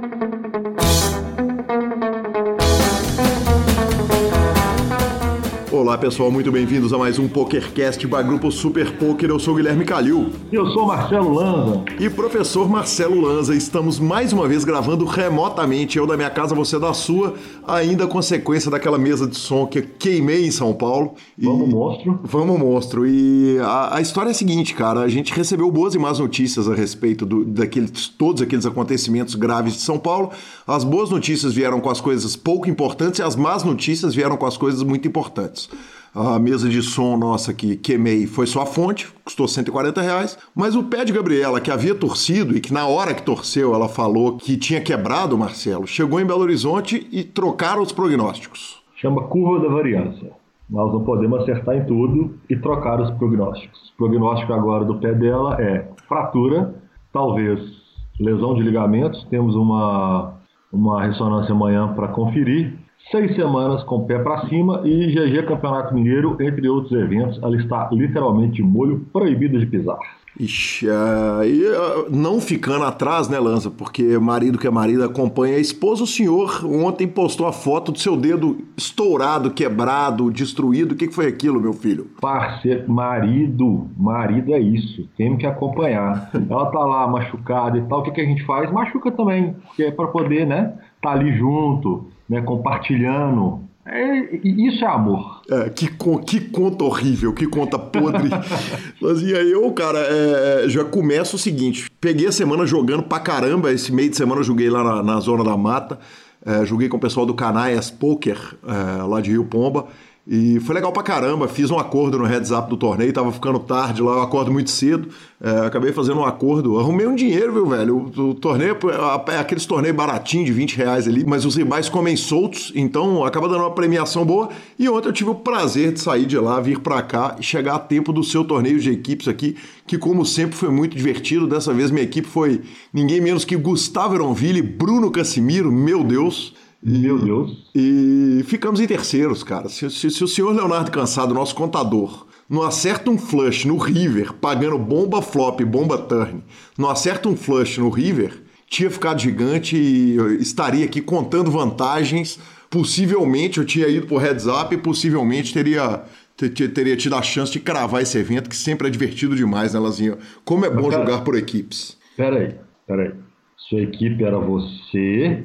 thank you Olá pessoal, muito bem-vindos a mais um PokerCast para Grupo Super Poker. Eu sou o Guilherme Calil. E eu sou Marcelo Lanza. E professor Marcelo Lanza, estamos mais uma vez gravando remotamente, eu da minha casa, você da sua, ainda consequência daquela mesa de som que eu queimei em São Paulo. E... Vamos monstro. Vamos monstro. E a, a, história é a seguinte, cara, a gente recebeu boas e más notícias a respeito do, daqueles, todos aqueles acontecimentos graves de São Paulo. As boas notícias vieram com as coisas pouco importantes e as más notícias vieram com as coisas muito importantes. A mesa de som nossa que queimei foi só a fonte, custou 140 reais. Mas o pé de Gabriela, que havia torcido e que na hora que torceu ela falou que tinha quebrado o Marcelo, chegou em Belo Horizonte e trocaram os prognósticos. Chama curva da variância. Nós não podemos acertar em tudo e trocar os prognósticos. O prognóstico agora do pé dela é fratura, talvez lesão de ligamentos. Temos uma, uma ressonância amanhã para conferir seis semanas com o pé para cima e GG Campeonato Mineiro, entre outros eventos. Ela está literalmente molho proibido de pisar. Ixi, uh, e uh, não ficando atrás, né, Lanza? Porque marido que é marido acompanha a esposa. O senhor ontem postou a foto do seu dedo estourado, quebrado, destruído. O que, que foi aquilo, meu filho? Parceiro, marido, marido é isso. Temos que acompanhar. Ela tá lá machucada e tal. O que, que a gente faz? Machuca também, porque é para poder, né, tá ali junto né, compartilhando. É, isso é amor. É, que, que conta horrível, que conta podre. Mas e aí eu, cara, é, é, já começo o seguinte: peguei a semana jogando pra caramba. Esse meio de semana eu joguei lá na, na Zona da Mata. É, joguei com o pessoal do Canaias Poker, é, lá de Rio Pomba. E foi legal pra caramba, fiz um acordo no heads up do torneio, tava ficando tarde lá, eu acordo muito cedo, é, acabei fazendo um acordo, arrumei um dinheiro, viu, velho? O, o torneio é aqueles torneios baratinhos de 20 reais ali, mas os rivais comem soltos, então acaba dando uma premiação boa. E ontem eu tive o prazer de sair de lá, vir pra cá e chegar a tempo do seu torneio de equipes aqui, que como sempre foi muito divertido. Dessa vez minha equipe foi ninguém menos que Gustavo Eronville, Bruno Casimiro, meu Deus. Meu Deus. E ficamos em terceiros, cara. Se, se, se, o senhor Leonardo Cansado, nosso contador, não acerta um flush no River, pagando bomba flop e bomba turn, não acerta um flush no River, tinha ficado gigante e estaria aqui contando vantagens. Possivelmente eu tinha ido pro heads up e possivelmente teria teria tido a chance de cravar esse evento, que sempre é divertido demais, né, Lazinha? Como é bom jogar por equipes. Peraí, peraí. Sua equipe era você,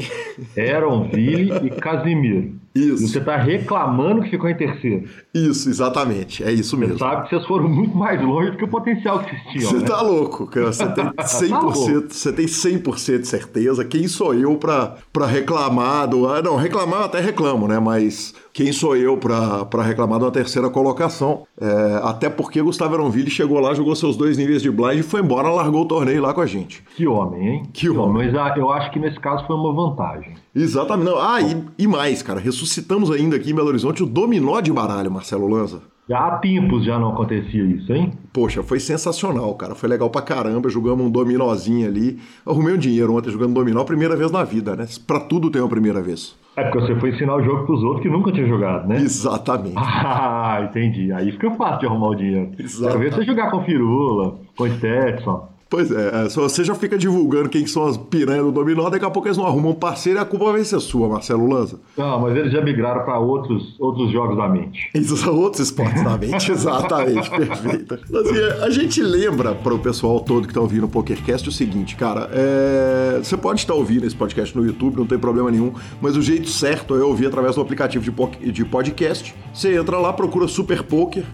Eronville e Casimiro. Isso. E você está reclamando que ficou em terceiro. Isso, exatamente. É isso mesmo. Você sabe que vocês foram muito mais longe do que o potencial que vocês tinham. Você né? tá louco, cara. Você tem 100%, tá você tem 100% de certeza. Quem sou eu para reclamar do. Ah, não, reclamar eu até reclamo, né? Mas quem sou eu para reclamar de uma terceira colocação? É, até porque Gustavo Aronville chegou lá, jogou seus dois níveis de blind e foi embora, largou o torneio lá com a gente. Que homem, hein? Que, que homem. Mas ah, eu acho que nesse caso foi uma vantagem. Exatamente. Não. Ah, e, e mais, cara. Ressuscitamos ainda aqui em Belo Horizonte o dominó de baralho, Marcelo Lanza. Já há tempos já não acontecia isso, hein? Poxa, foi sensacional, cara. Foi legal pra caramba. Jogamos um dominózinho ali. Arrumei um dinheiro ontem jogando dominó, primeira vez na vida, né? Pra tudo tem uma primeira vez. É porque você foi ensinar o jogo pros outros que nunca tinham jogado, né? Exatamente. Ah, entendi. Aí fica fácil de arrumar o dinheiro. Exatamente. Quero ver você jogar com Firula, com Stetson. Pois é, é você já fica divulgando quem são as piranhas do dominó, daqui a pouco eles não arrumam um parceiro e a culpa vai ser sua, Marcelo Lanza. Não, mas eles já migraram para outros, outros jogos da mente. Isso são outros esportes da mente, exatamente, perfeito. Assim, a gente lembra para o pessoal todo que está ouvindo o PokerCast o seguinte, cara, é... você pode estar ouvindo esse podcast no YouTube, não tem problema nenhum, mas o jeito certo é ouvir através do aplicativo de podcast. Você entra lá, procura Super Poker,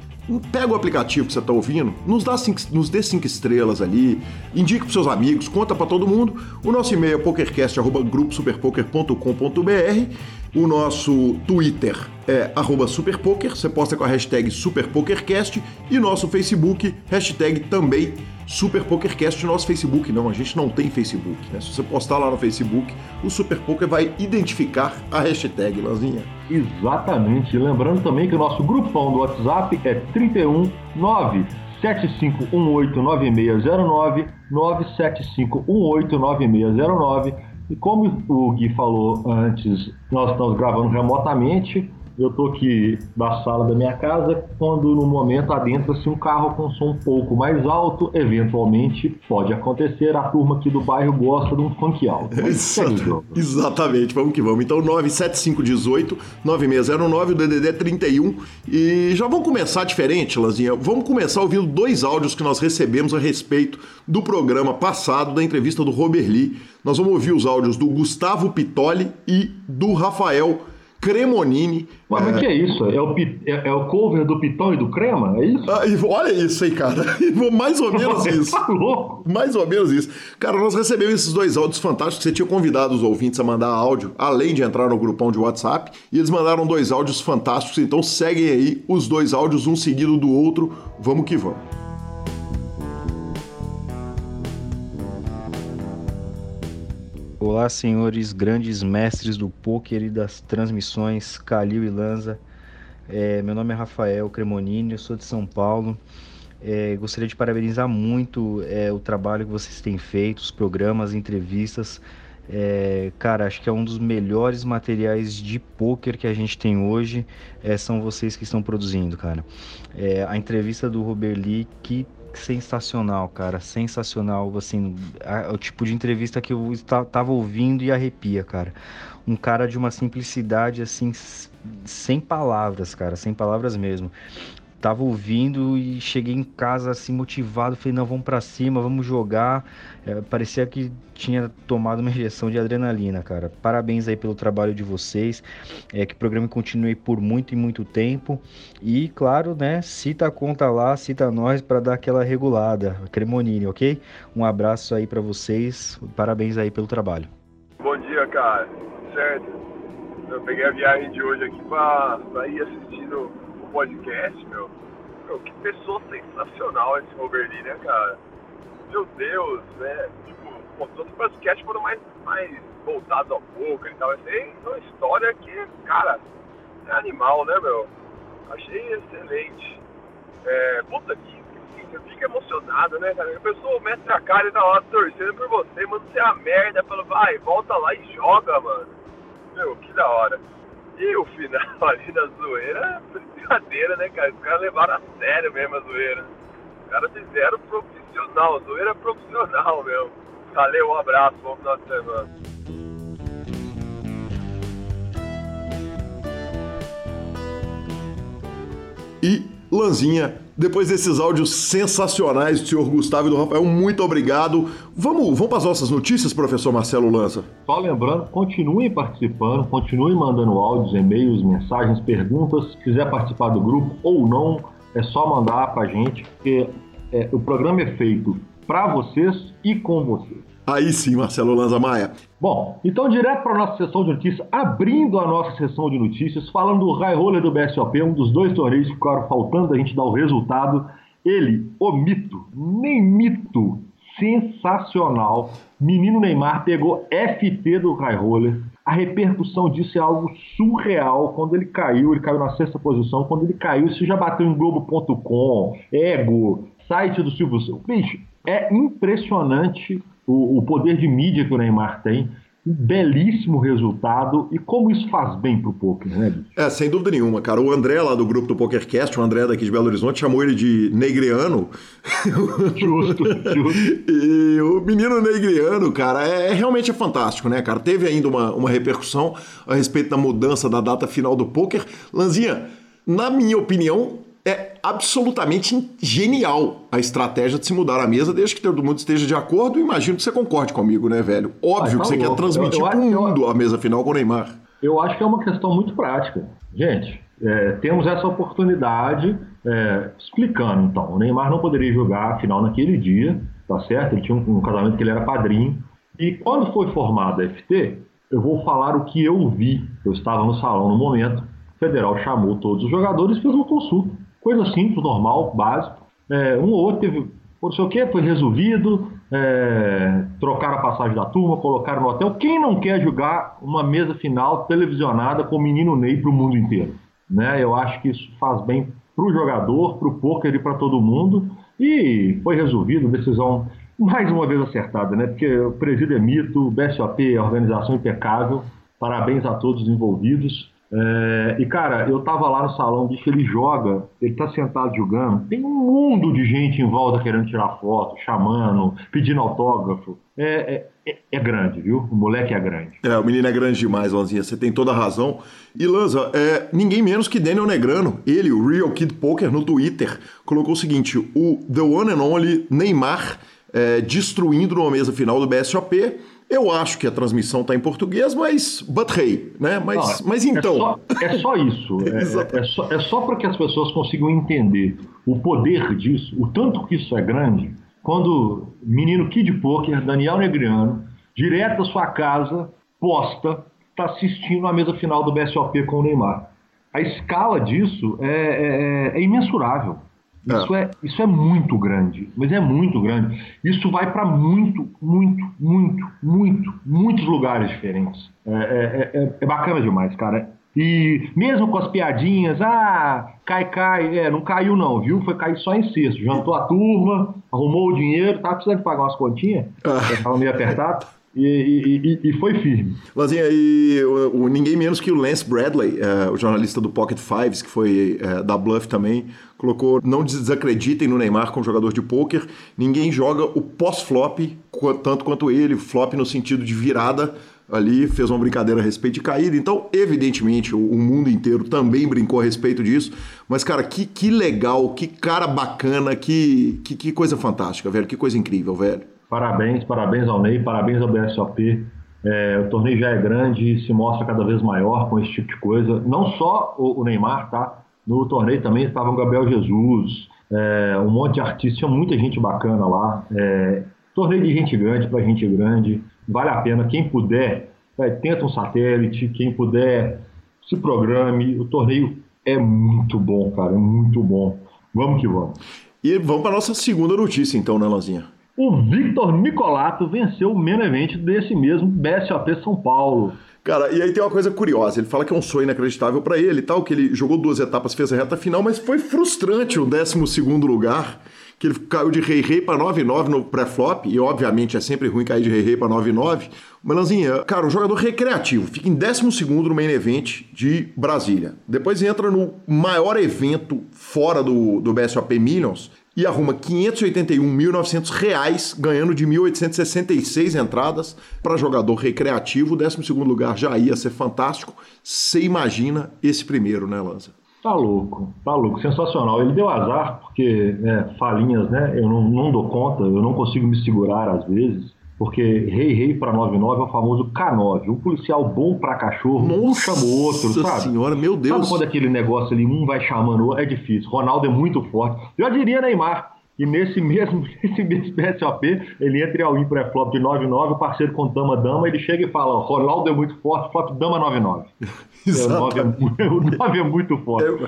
pega o aplicativo que você está ouvindo, nos, dá cinco, nos dê cinco estrelas ali, indique para seus amigos, conta para todo mundo. O nosso e-mail é pokercast.gruposuperpoker.com.br. O nosso Twitter é superpoker, você posta com a hashtag superpokercast e nosso Facebook, hashtag também superpokercast, nosso Facebook não, a gente não tem Facebook, né? Se você postar lá no Facebook, o Superpoker vai identificar a hashtag, Lanzinha. Exatamente, lembrando também que o nosso grupão do WhatsApp é 31 975189609 975189609 e como o Gui falou antes, nós estamos gravando remotamente eu tô aqui na sala da minha casa, quando no momento adentra-se um carro com som um pouco mais alto, eventualmente pode acontecer, a turma aqui do bairro gosta de um funk alto. Exato, exatamente, vamos que vamos. Então 97518 9609, o DDD 31 e já vamos começar diferente, Lanzinha. Vamos começar ouvindo dois áudios que nós recebemos a respeito do programa passado, da entrevista do Robert Lee. Nós vamos ouvir os áudios do Gustavo Pitoli e do Rafael Cremonini. Mas o é... que é isso? É o, é, é o cover do Pitão e do Crema? É isso? Ah, olha isso aí, cara. Mais ou menos isso. tá louco. Mais ou menos isso. Cara, nós recebemos esses dois áudios fantásticos. Você tinha convidado os ouvintes a mandar áudio, além de entrar no grupão de WhatsApp. E eles mandaram dois áudios fantásticos. Então seguem aí os dois áudios, um seguido do outro. Vamos que vamos. Olá, senhores grandes mestres do poker e das transmissões, Calil e Lanza. É, meu nome é Rafael Cremonini, eu sou de São Paulo. É, gostaria de parabenizar muito é, o trabalho que vocês têm feito, os programas, entrevistas. É, cara, acho que é um dos melhores materiais de poker que a gente tem hoje. É, são vocês que estão produzindo, cara. É, a entrevista do Robert Lee, que sensacional, cara, sensacional, assim, a, o tipo de entrevista que eu estava ouvindo e arrepia, cara. Um cara de uma simplicidade, assim, sem palavras, cara, sem palavras mesmo tava ouvindo e cheguei em casa assim motivado, falei, não, vamos para cima, vamos jogar. É, parecia que tinha tomado uma injeção de adrenalina, cara. Parabéns aí pelo trabalho de vocês. É, que o programa continue por muito e muito tempo. E, claro, né, cita a conta lá, cita nós para dar aquela regulada. Cremonini, ok? Um abraço aí para vocês. Parabéns aí pelo trabalho. Bom dia, cara. Certo. Eu peguei a viagem de hoje aqui para ir assistindo podcast, meu. Meu, que pessoa sensacional esse Robert Lee, né, cara? Meu Deus, né? Tipo, pô, todos os podcasts foram mais, mais voltados ao poker e tal. Essa é uma história que, cara, é animal, né, meu? Achei excelente. É, puta que você fica emocionado, né, cara? A pessoa mete a cara e tá lá torcendo por você, manda você a merda, fala, vai, volta lá e joga, mano. Meu, que da hora. E o final ali da zoeira, brincadeira, né, cara? Os caras levaram a sério mesmo a zoeira. Os caras fizeram profissional, zoeira profissional mesmo. Valeu, um abraço, bom final de semana. E Lanzinha depois desses áudios sensacionais do senhor Gustavo e do Rafael, muito obrigado. Vamos, vamos para as nossas notícias, professor Marcelo Lança. Só lembrando, continuem participando, continuem mandando áudios, e-mails, mensagens, perguntas. Se quiser participar do grupo ou não, é só mandar para a gente, porque é, o programa é feito para vocês e com vocês. Aí sim, Marcelo Lanza Maia. Bom, então direto para a nossa sessão de notícias, abrindo a nossa sessão de notícias, falando do High Roller do BSOP, um dos dois torneios que ficaram faltando a gente dar o resultado. Ele, o mito, nem mito, sensacional. Menino Neymar pegou FT do High Roller. A repercussão disso é algo surreal. Quando ele caiu, ele caiu na sexta posição. Quando ele caiu, isso já bateu em Globo.com, Ego, site do Silvio. Bicho, é impressionante o, o poder de mídia que o Neymar tem, um belíssimo resultado e como isso faz bem pro poker, né, bicho? É, sem dúvida nenhuma, cara. O André lá do grupo do PokerCast, o André daqui de Belo Horizonte, chamou ele de negriano. Justo, justo. e o menino negriano, cara, é, é, realmente é fantástico, né, cara? Teve ainda uma, uma repercussão a respeito da mudança da data final do poker. Lanzinha, na minha opinião, é absolutamente genial a estratégia de se mudar a mesa, desde que todo mundo esteja de acordo. Imagino que você concorde comigo, né, velho? Óbvio ah, que você louco. quer transmitir para o mundo eu... a mesa final com o Neymar. Eu acho que é uma questão muito prática. Gente, é, temos essa oportunidade é, explicando, então. O Neymar não poderia jogar a final naquele dia, tá certo? Ele tinha um, um casamento que ele era padrinho. E quando foi formada a FT, eu vou falar o que eu vi. Eu estava no salão no momento. O federal chamou todos os jogadores e fez uma consulta Coisa simples, normal, básico. É, um ou outro teve, não sei o que, foi resolvido, é, trocaram a passagem da turma, colocaram no hotel. Quem não quer jogar uma mesa final televisionada com o menino Ney para o mundo inteiro? Né? Eu acho que isso faz bem para o jogador, para o poker e para todo mundo. E foi resolvido, decisão mais uma vez acertada, né? Porque o presídio é mito, o BSOP é organização impecável. Parabéns a todos os envolvidos. É, e cara, eu tava lá no salão, bicho, ele joga, ele tá sentado jogando, tem um mundo de gente em volta querendo tirar foto, chamando, pedindo autógrafo. É, é, é grande, viu? O moleque é grande. É, o menino é grande demais, Lanzinha, você tem toda a razão. E Lanza, é, ninguém menos que Daniel Negrano, ele, o Real Kid Poker, no Twitter, colocou o seguinte: o The One and Only Neymar é, destruindo numa mesa final do BSOP eu acho que a transmissão está em português, mas but hey, né? Mas, Não, mas então. É só, é só isso. é, é, só, é só para que as pessoas consigam entender o poder disso, o tanto que isso é grande, quando menino Kid Poker, Daniel Negriano, direto da sua casa, posta, está assistindo a mesa final do BSOP com o Neymar. A escala disso é, é, é imensurável. Isso é. é. isso é muito grande, mas é muito grande. Isso vai para muito, muito, muito, muito, muitos lugares diferentes. É, é, é, é, bacana demais, cara. E mesmo com as piadinhas, ah, cai, cai, é, não caiu não, viu? Foi cair só em sexto. Jantou a turma, arrumou o dinheiro, tava precisando pagar umas continhas, ah. tava meio apertado. E, e, e, foi firme. Lazinha, e o, o, ninguém menos que o Lance Bradley, é, o jornalista do Pocket Fives, que foi é, da Bluff também, colocou: não desacreditem no Neymar como jogador de pôquer. Ninguém joga o pós-flop tanto quanto ele, flop no sentido de virada. Ali fez uma brincadeira a respeito de caída. Então, evidentemente, o, o mundo inteiro também brincou a respeito disso. Mas, cara, que, que legal, que cara bacana, que, que, que coisa fantástica, velho. Que coisa incrível, velho. Parabéns, parabéns ao Ney, parabéns ao BSOP. É, o torneio já é grande e se mostra cada vez maior com esse tipo de coisa. Não só o, o Neymar, tá? No torneio também estava o Gabriel Jesus, é, um monte de artistas, tinha muita gente bacana lá. É, torneio de gente grande para gente grande, vale a pena. Quem puder, é, tenta um satélite, quem puder, se programe. O torneio é muito bom, cara, é muito bom. Vamos que vamos. E vamos para nossa segunda notícia, então, né? O Victor Nicolato venceu o main event desse mesmo BSOP São Paulo. Cara, e aí tem uma coisa curiosa. Ele fala que é um sonho inacreditável para ele e tal, que ele jogou duas etapas, fez a reta final, mas foi frustrante o 12 lugar, que ele caiu de rei-rei para 9-9 no pré-flop, e obviamente é sempre ruim cair de rei-rei para 9-9. Melanzinha, cara, um jogador recreativo, fica em 12 no main event de Brasília. Depois entra no maior evento fora do, do BSOP Millions, e arruma 581.900 reais, ganhando de 1.866 entradas para jogador recreativo. O 12 lugar já ia ser fantástico. Você imagina esse primeiro, né, Lanza? Tá louco, tá louco, sensacional. Ele deu azar, porque né, falinhas, né? Eu não, não dou conta, eu não consigo me segurar às vezes. Porque rei rei para 99 é o famoso K9. Um policial bom para cachorro, Nossa um chama o outro, sabe? senhora, meu Deus. Sabe quando aquele negócio ali, um vai chamando o outro? É difícil. Ronaldo é muito forte. Eu diria Neymar. E nesse mesmo, nesse mesmo SOP, ele entra ao pré flop de 9-9, o parceiro com dama-dama, ele chega e fala: Ronaldo é muito forte, flop dama 9-9. Exato. O 9 é, muito forte. Eu,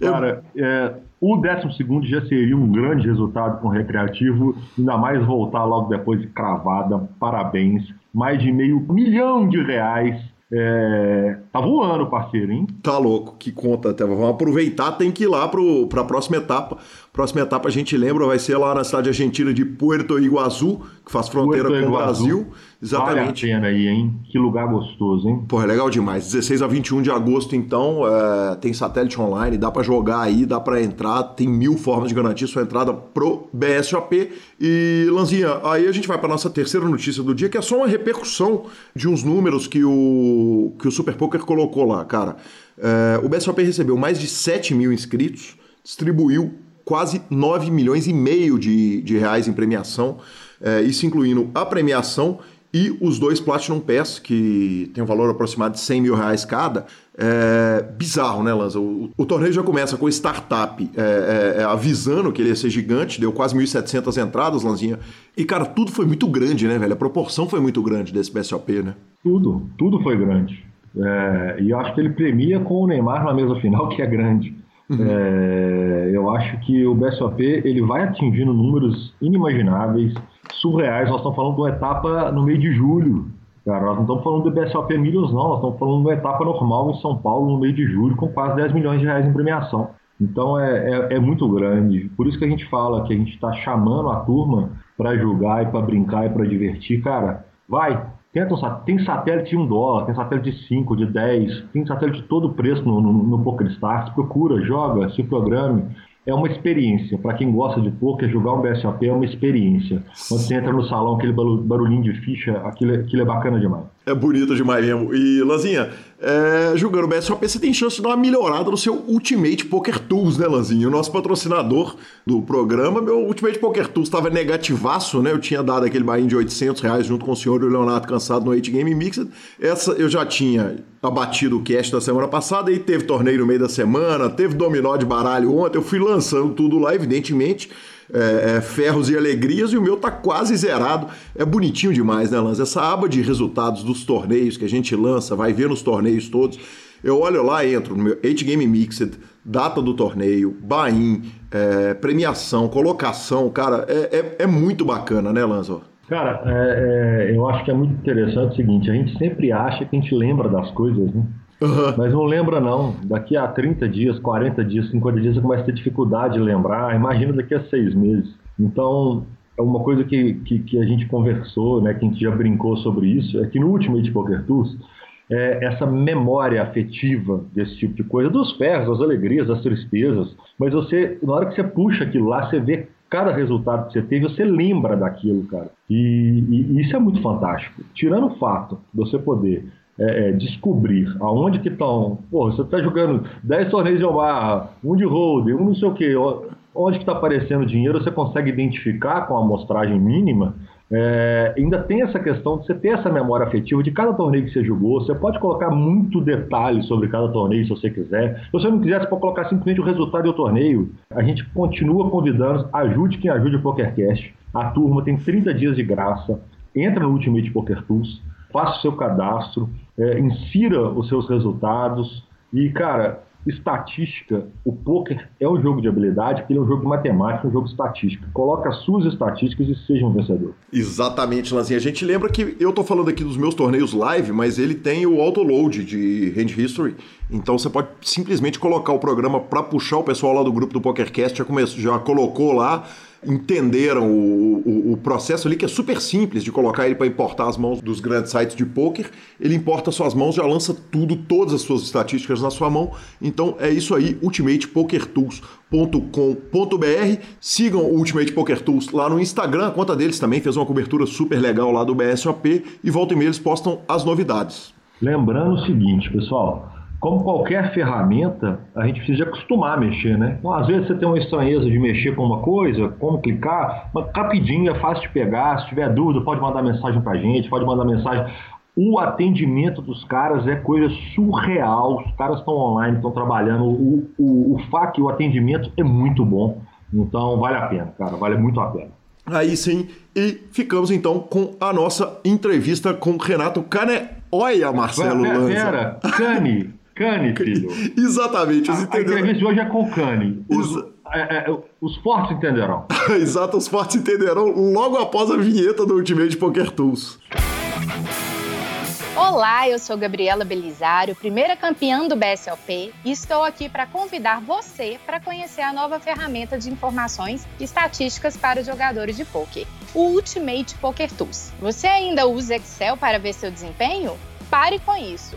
Cara, é, o 12 já seria um grande resultado com o Recreativo, ainda mais voltar logo depois de cravada. Parabéns. Mais de meio milhão de reais é, tá voando, parceiro, hein? Tá louco, que conta, até. Vamos aproveitar, tem que ir lá pro, pra próxima etapa. Próxima etapa, a gente lembra, vai ser lá na cidade argentina de Puerto Iguaçu, que faz fronteira Puerto com o Brasil. Exatamente. Vale a pena aí, hein? Que lugar gostoso, hein? Pô, é legal demais. 16 a 21 de agosto, então, é, tem satélite online, dá para jogar aí, dá para entrar, tem mil formas de garantir sua entrada pro BSOP. E, Lanzinha, aí a gente vai para nossa terceira notícia do dia, que é só uma repercussão de uns números que o, que o Super Poker colocou lá, cara. É, o BSOP recebeu mais de 7 mil inscritos, distribuiu quase 9 milhões e meio de, de reais em premiação, é, isso incluindo a premiação e os dois Platinum Pass, que tem um valor aproximado de 100 mil reais cada. É bizarro, né, Lanza? O, o torneio já começa com startup é, é, é avisando que ele ia ser gigante, deu quase 1.700 entradas, Lanzinha. E, cara, tudo foi muito grande, né, velho? A proporção foi muito grande desse BSOP, né? Tudo, tudo foi grande. É, e eu acho que ele premia com o Neymar na mesa final, que é grande. Uhum. É, eu acho que o BSOP ele vai atingindo números inimagináveis surreais. Nós estamos falando de uma etapa no meio de julho. Cara, nós não estamos falando do BSOP Milhos, não. Nós estamos falando de uma etapa normal em São Paulo no meio de julho, com quase 10 milhões de reais em premiação. Então é, é, é muito grande. Por isso que a gente fala que a gente está chamando a turma para jogar e para brincar e para divertir. Cara, vai, tem satélite de 1 dólar, tem satélite de 5, de 10, tem satélite de todo preço no, no, no. Procura, joga, se programe é uma experiência. Para quem gosta de poker, jogar um BSOP é uma experiência. Quando você entra no salão, aquele barulhinho de ficha, aquilo, aquilo é bacana demais. É bonito demais mesmo. E, Lanzinha, é, jogando BSOP, você tem chance de dar uma melhorada no seu Ultimate Poker Tools, né, Lanzinha? O nosso patrocinador do programa, meu Ultimate Poker Tools estava negativaço, né? Eu tinha dado aquele bain de 800 reais junto com o senhor e o Leonardo Cansado no 8 Game Mixed. Essa eu já tinha abatido o cast da semana passada e teve torneio no meio da semana, teve dominó de baralho ontem. Eu fui lançando tudo lá, evidentemente é, é, ferros e alegrias, e o meu tá quase zerado. É bonitinho demais, né, Lança? Essa aba de resultados dos torneios que a gente lança, vai ver nos torneios todos. Eu olho lá, entro no meu 8 Game Mixed, data do torneio, buy é, premiação, colocação, cara, é, é, é, muito bacana, né, Lanzo? Cara, é, é, eu acho que é muito interessante o seguinte, a gente sempre acha que a gente lembra das coisas, né? Uhum. Mas não lembra, não. Daqui a 30 dias, 40 dias, 50 dias, você começa a ter dificuldade de lembrar. Imagina daqui a seis meses. Então, é uma coisa que, que, que, a gente conversou, né, que a gente já brincou sobre isso, é que no Ultimate Poker Tools, é essa memória afetiva desse tipo de coisa, dos ferros, das alegrias, das tristezas, mas você, na hora que você puxa aquilo lá, você vê cada resultado que você teve, você lembra daquilo, cara. E, e, e isso é muito fantástico. Tirando o fato de você poder é, é, descobrir aonde que estão. Pô, você está jogando 10 torneios de Omaha, um de holding, um não sei o quê, onde que está aparecendo dinheiro, você consegue identificar com a amostragem mínima. É, ainda tem essa questão de você ter essa memória afetiva de cada torneio que você jogou. Você pode colocar muito detalhe sobre cada torneio se você quiser. Se você não quiser, você pode colocar simplesmente o resultado do torneio. A gente continua convidando, ajude quem ajude o PokerCast. A turma tem 30 dias de graça. Entra no Ultimate Poker Tools faça o seu cadastro, é, insira os seus resultados e, cara, estatística, o poker é um jogo de habilidade, porque ele é um jogo de matemática, um jogo de estatística. Coloca as suas estatísticas e seja um vencedor. Exatamente, Lanzinha. A gente lembra que eu tô falando aqui dos meus torneios live, mas ele tem o autoload de Hand History. Então você pode simplesmente colocar o programa para puxar o pessoal lá do grupo do PokerCast, já, começou, já colocou lá entenderam o, o, o, processo ali, que é super simples de colocar ele para importar as mãos dos grandes sites de poker. Ele importa suas mãos, já lança tudo, todas as suas estatísticas na sua mão. Então é isso aí, ultimatepokertools.com.br. Sigam o Ultimate Poker Tools lá no Instagram, a conta deles também fez uma cobertura super legal lá do BSOP e volta e meia eles postam as novidades. Lembrando o seguinte, pessoal, como qualquer ferramenta, a gente precisa acostumar a mexer, né? Então, às vezes você tem uma estranheza de mexer com uma coisa, como clicar, mas rapidinho, é fácil de pegar. Se tiver dúvida, pode mandar mensagem pra gente, pode mandar mensagem. O atendimento dos caras é coisa surreal. Os caras estão online, estão trabalhando. O, o, o FAQ, o atendimento é muito bom. Então, vale a pena, cara, vale muito a pena. Aí sim, e ficamos então com a nossa entrevista com Renato Cane. Olha, Marcelo pera, Pera, Cane, Cane, filho. Exatamente. A, a entrevista de hoje é com o Cane. Os, é, é, os fortes entenderão. Exato, os fortes entenderão logo após a vinheta do Ultimate Poker Tools. Olá, eu sou Gabriela Belisário, primeira campeã do BSOP, e estou aqui para convidar você para conhecer a nova ferramenta de informações e estatísticas para os jogadores de poker, o Ultimate Poker Tools. Você ainda usa Excel para ver seu desempenho? Pare com isso.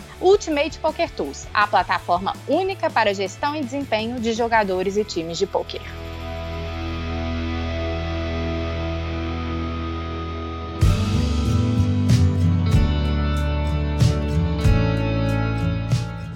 Ultimate Poker Tools, a plataforma única para gestão e desempenho de jogadores e times de poker.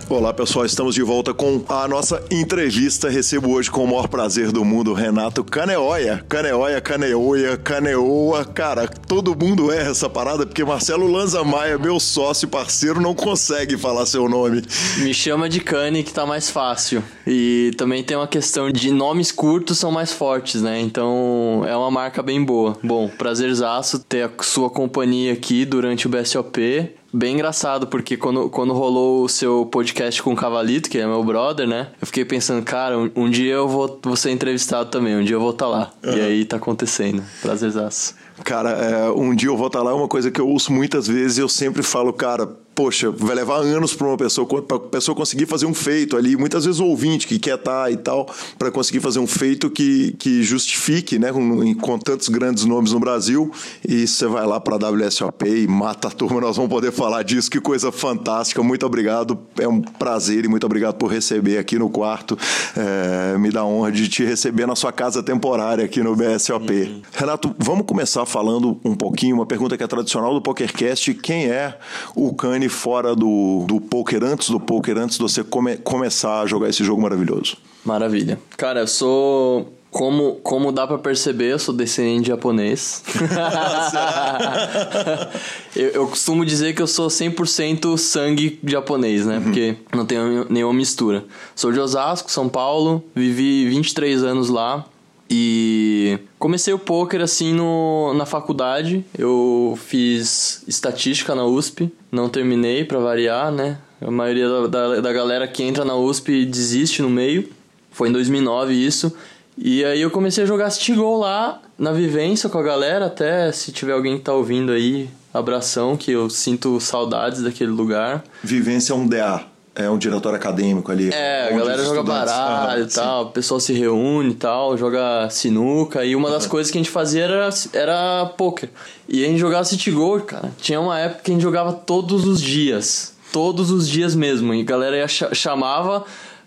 Olá pessoal, estamos de volta com a nossa entrevista. Recebo hoje com o maior prazer do mundo Renato Caneoia. Caneoia, Caneoia, Caneoa. Cara, todo mundo erra essa parada porque Marcelo Lanza Maia, meu sócio parceiro, não consegue falar seu nome. Me chama de Cane que tá mais fácil. E também tem uma questão de nomes curtos são mais fortes, né? Então é uma marca bem boa. Bom, prazerzaço ter a sua companhia aqui durante o BSOP bem engraçado, porque quando, quando rolou o seu podcast com o Cavalito, que é meu brother, né? Eu fiquei pensando, cara, um, um dia eu vou, vou ser entrevistado também, um dia eu vou estar tá lá. Uhum. E aí tá acontecendo. Prazerzaço. Cara, é, um dia eu vou estar tá lá, é uma coisa que eu ouço muitas vezes e eu sempre falo, cara, poxa, vai levar anos para uma pessoa, para a pessoa conseguir fazer um feito ali, muitas vezes o ouvinte que quer estar tá e tal, para conseguir fazer um feito que, que justifique, né, com, com tantos grandes nomes no Brasil, e você vai lá para a WSOP e mata a turma, nós vamos poder falar disso, que coisa fantástica, muito obrigado, é um prazer e muito obrigado por receber aqui no quarto, é, me dá a honra de te receber na sua casa temporária aqui no BSOP. Uhum. Renato, vamos começar falando um pouquinho, uma pergunta que é tradicional do PokerCast, quem é o Cane fora do, do poker, antes do poker, antes de você come, começar a jogar esse jogo maravilhoso? Maravilha. Cara, eu sou como, como dá para perceber, eu sou descendente de japonês. eu, eu, costumo dizer que eu sou 100% sangue japonês, né? Uhum. Porque não tenho nenhuma mistura. Sou de Osasco, São Paulo, vivi 23 anos lá. E comecei o poker assim no, na faculdade. Eu fiz estatística na USP, não terminei para variar, né? A maioria da, da, da, galera que entra na USP desiste no meio. Foi em 2009 isso. E aí eu comecei a jogar Go lá na vivência com a galera, até se tiver alguém que tá ouvindo aí, abração, que eu sinto saudades daquele lugar. Vivência é um DA é um diretor acadêmico ali. É, a galera joga baralho e tal, o pessoal se reúne e tal, joga sinuca. E uma das coisas que a gente fazia era, era poker. E a gente jogava City Gold, cara. Tinha uma época que a gente jogava todos os dias. Todos os dias mesmo. E a galera ia, chamava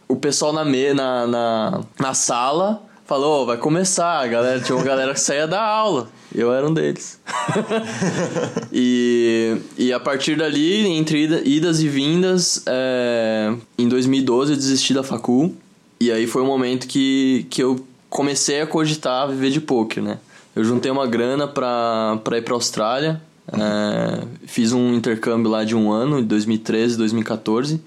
o pessoal na, me, na, na, na sala falou, vai começar, galera. Tinha uma galera que saía da aula. Eu era um deles. e, e a partir dali, entre idas e vindas, é, em 2012 eu desisti da facul. E aí foi o momento que, que eu comecei a cogitar viver de poker, né? Eu juntei uma grana pra, pra ir pra Austrália. É, fiz um intercâmbio lá de um ano, em 2013, 2014.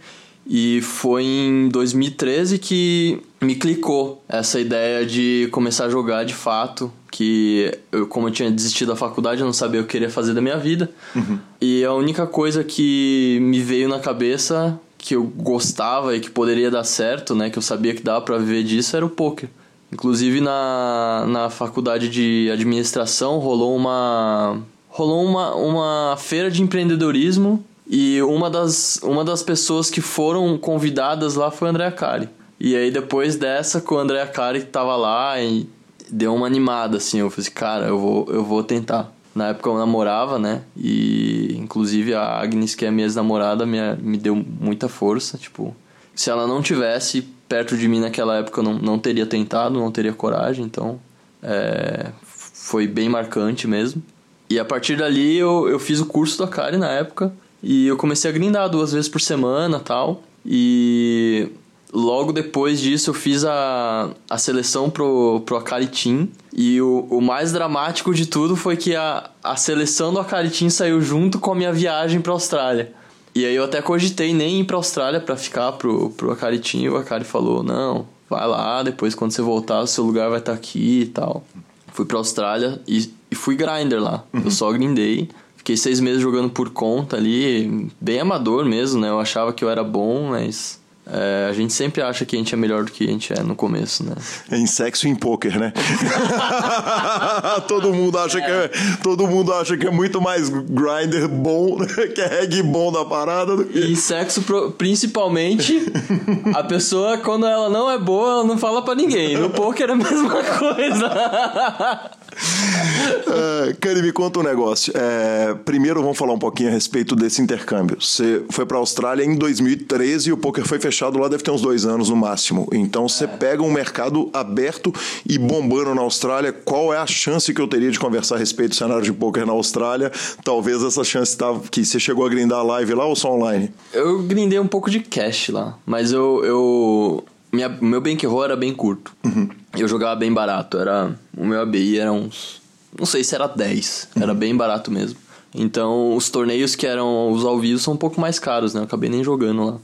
E foi em 2013 que me clicou essa ideia de começar a jogar de fato. Que eu, como eu tinha desistido da faculdade, eu não sabia o que eu queria fazer da minha vida. Uhum. E a única coisa que me veio na cabeça que eu gostava e que poderia dar certo, né? Que eu sabia que dava para viver disso era o poker. Inclusive na, na faculdade de administração rolou uma rolou uma, uma feira de empreendedorismo e uma das, uma das pessoas que foram convidadas lá foi André Akari. E aí depois dessa, com o André Akari tava lá e deu uma animada, assim. Eu falei assim, cara, eu vou, eu vou tentar. Na época eu namorava, né? E inclusive a Agnes, que é minha ex-namorada, me, me deu muita força. Tipo, se ela não tivesse perto de mim naquela época, eu não, não teria tentado, não teria coragem. Então, é, foi bem marcante mesmo. E a partir dali eu, eu fiz o curso do Akari na época. E eu comecei a grindar duas vezes por semana tal. E logo depois disso eu fiz a, a seleção pro, pro Akari Team. E o, o mais dramático de tudo foi que a, a seleção do Akari Team saiu junto com a minha viagem pra Austrália. E aí eu até cogitei nem ir pra Austrália para ficar pro, pro Akari Team. E o Akari falou, não, vai lá, depois quando você voltar o seu lugar vai estar tá aqui e tal. Fui pra Austrália e, e fui grinder lá. Uhum. Eu só grindei. Fiquei seis meses jogando por conta ali, bem amador mesmo, né? Eu achava que eu era bom, mas é, a gente sempre acha que a gente é melhor do que a gente é no começo, né? Em sexo e em poker, né? todo mundo acha é. que é, todo mundo acha que é muito mais grinder bom, que é reggae bom da parada. Do que... E sexo principalmente, a pessoa quando ela não é boa, ela não fala para ninguém. No poker é a mesma coisa. Uh, Cani, me conta um negócio. É, primeiro vamos falar um pouquinho a respeito desse intercâmbio. Você foi para a Austrália em 2013 e o poker foi fechado lá deve ter uns dois anos no máximo. Então você é. pega um mercado aberto e bombando na Austrália. Qual é a chance que eu teria de conversar a respeito do cenário de poker na Austrália? Talvez essa chance estava que você chegou a grindar live lá ou só online? Eu grindei um pouco de cash lá, mas eu, eu minha, meu bankroll era bem curto. Uhum. Eu jogava bem barato. Era, o meu ABI era uns. Não sei se era 10. Uhum. Era bem barato mesmo. Então, os torneios que eram os ao vivo são um pouco mais caros, né? Eu acabei nem jogando lá.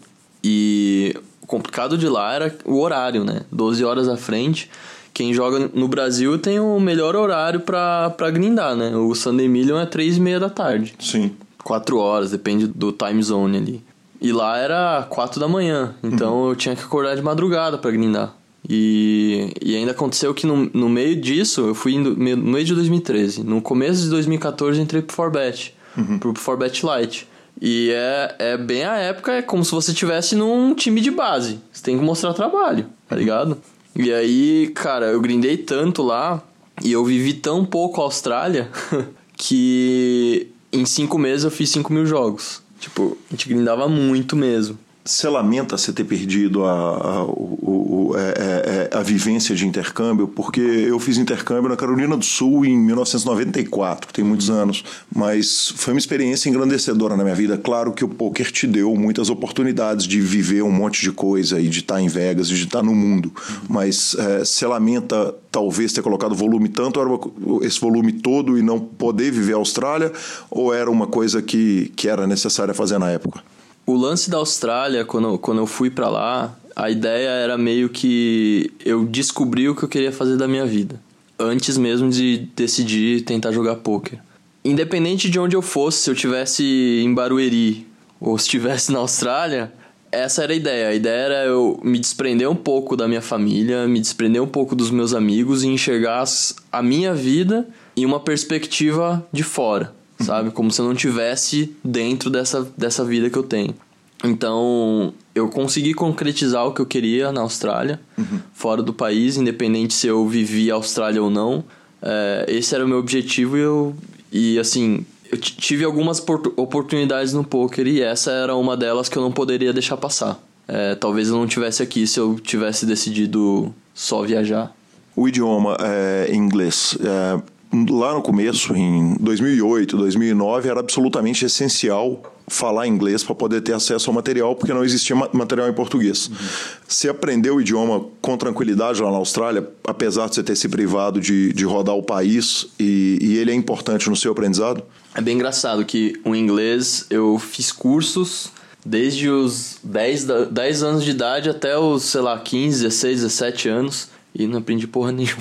E o complicado de lá era o horário, né? 12 horas à frente. Quem joga no Brasil tem o melhor horário pra, pra grindar, né? O Sunday Million é 3 e meia da tarde. Sim. quatro horas, depende do time zone ali. E lá era quatro da manhã, então uhum. eu tinha que acordar de madrugada para grindar. E, e ainda aconteceu que no, no meio disso, eu fui no, no meio de 2013. No começo de 2014 eu entrei pro Forbet, uhum. pro Forbet Lite. E é, é bem a época, é como se você estivesse num time de base. Você tem que mostrar trabalho, tá ligado? E aí, cara, eu grindei tanto lá e eu vivi tão pouco a Austrália que em cinco meses eu fiz 5 mil jogos. Tipo, a gente grindava muito mesmo. Você lamenta você ter perdido a, a, o, o, é, é, é, a vivência de intercâmbio? Porque eu fiz intercâmbio na Carolina do Sul em 1994, tem muitos anos, mas foi uma experiência engrandecedora na minha vida. Claro que o poker te deu muitas oportunidades de viver um monte de coisa e de estar em Vegas e de estar no mundo, mas é, você lamenta talvez ter colocado volume tanto, era esse volume todo e não poder viver a Austrália, ou era uma coisa que, que era necessária fazer na época? O lance da Austrália, quando, quando eu fui para lá, a ideia era meio que eu descobri o que eu queria fazer da minha vida. Antes mesmo de decidir tentar jogar poker. Independente de onde eu fosse, se eu tivesse em Barueri ou se estivesse na Austrália, essa era a ideia. A ideia era eu me desprender um pouco da minha família, me desprender um pouco dos meus amigos e enxergar a minha vida em uma perspectiva de fora sabe? Como se eu não tivesse dentro dessa, dessa vida que eu tenho. Então, eu consegui concretizar o que eu queria na Austrália, uhum. fora do país, independente se eu vivia Austrália ou não. É, esse era o meu objetivo e eu, e assim, eu tive algumas oportunidades no poker e essa era uma delas que eu não poderia deixar passar. É, talvez eu não tivesse aqui se eu tivesse decidido só viajar. O idioma é, inglês é lá no começo, em 2008, 2009, era absolutamente essencial falar inglês para poder ter acesso ao material, porque não existia material em português. Uhum. Você aprendeu o idioma com tranquilidade lá na Austrália, apesar de você ter se privado de, de rodar o país, e, e ele é importante no seu aprendizado? É bem engraçado que o inglês eu fiz cursos desde os 10, 10 anos de idade até os, sei lá, 15, 16, 17 anos e não aprendi porra nenhuma.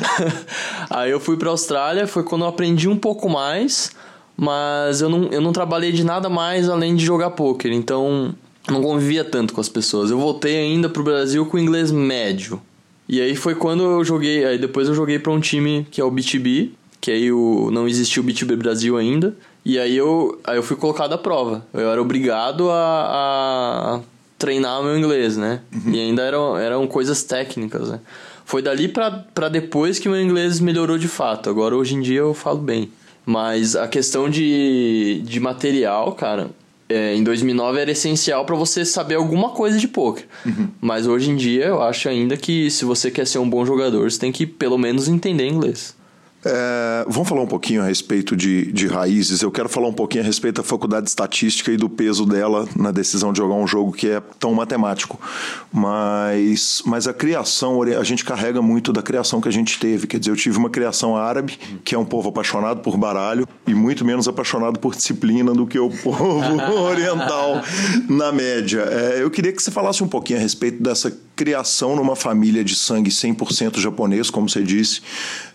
Aí eu fui pra Austrália, foi quando eu aprendi um pouco mais, mas eu não, eu não trabalhei de nada mais além de jogar poker, então não convivia tanto com as pessoas. Eu voltei ainda pro Brasil com inglês médio. E aí foi quando eu joguei, aí depois eu joguei para um time que é o BTB, que aí o, não existia o BTB Brasil ainda. E aí eu, aí eu fui colocado à prova. Eu era obrigado a, a treinar o meu inglês, né? Uhum. E ainda eram, eram coisas técnicas, né? Foi dali para depois que meu inglês melhorou de fato. Agora, hoje em dia, eu falo bem. Mas a questão de, de material, cara, é, em 2009 era essencial para você saber alguma coisa de poker. Uhum. Mas hoje em dia, eu acho ainda que se você quer ser um bom jogador, você tem que pelo menos entender inglês. É, vamos falar um pouquinho a respeito de, de raízes. Eu quero falar um pouquinho a respeito da faculdade de estatística e do peso dela na decisão de jogar um jogo que é tão matemático. Mas, mas a criação, a gente carrega muito da criação que a gente teve. Quer dizer, eu tive uma criação árabe, que é um povo apaixonado por baralho, e muito menos apaixonado por disciplina do que o povo oriental, na média. É, eu queria que você falasse um pouquinho a respeito dessa criação numa família de sangue 100% japonês, como você disse,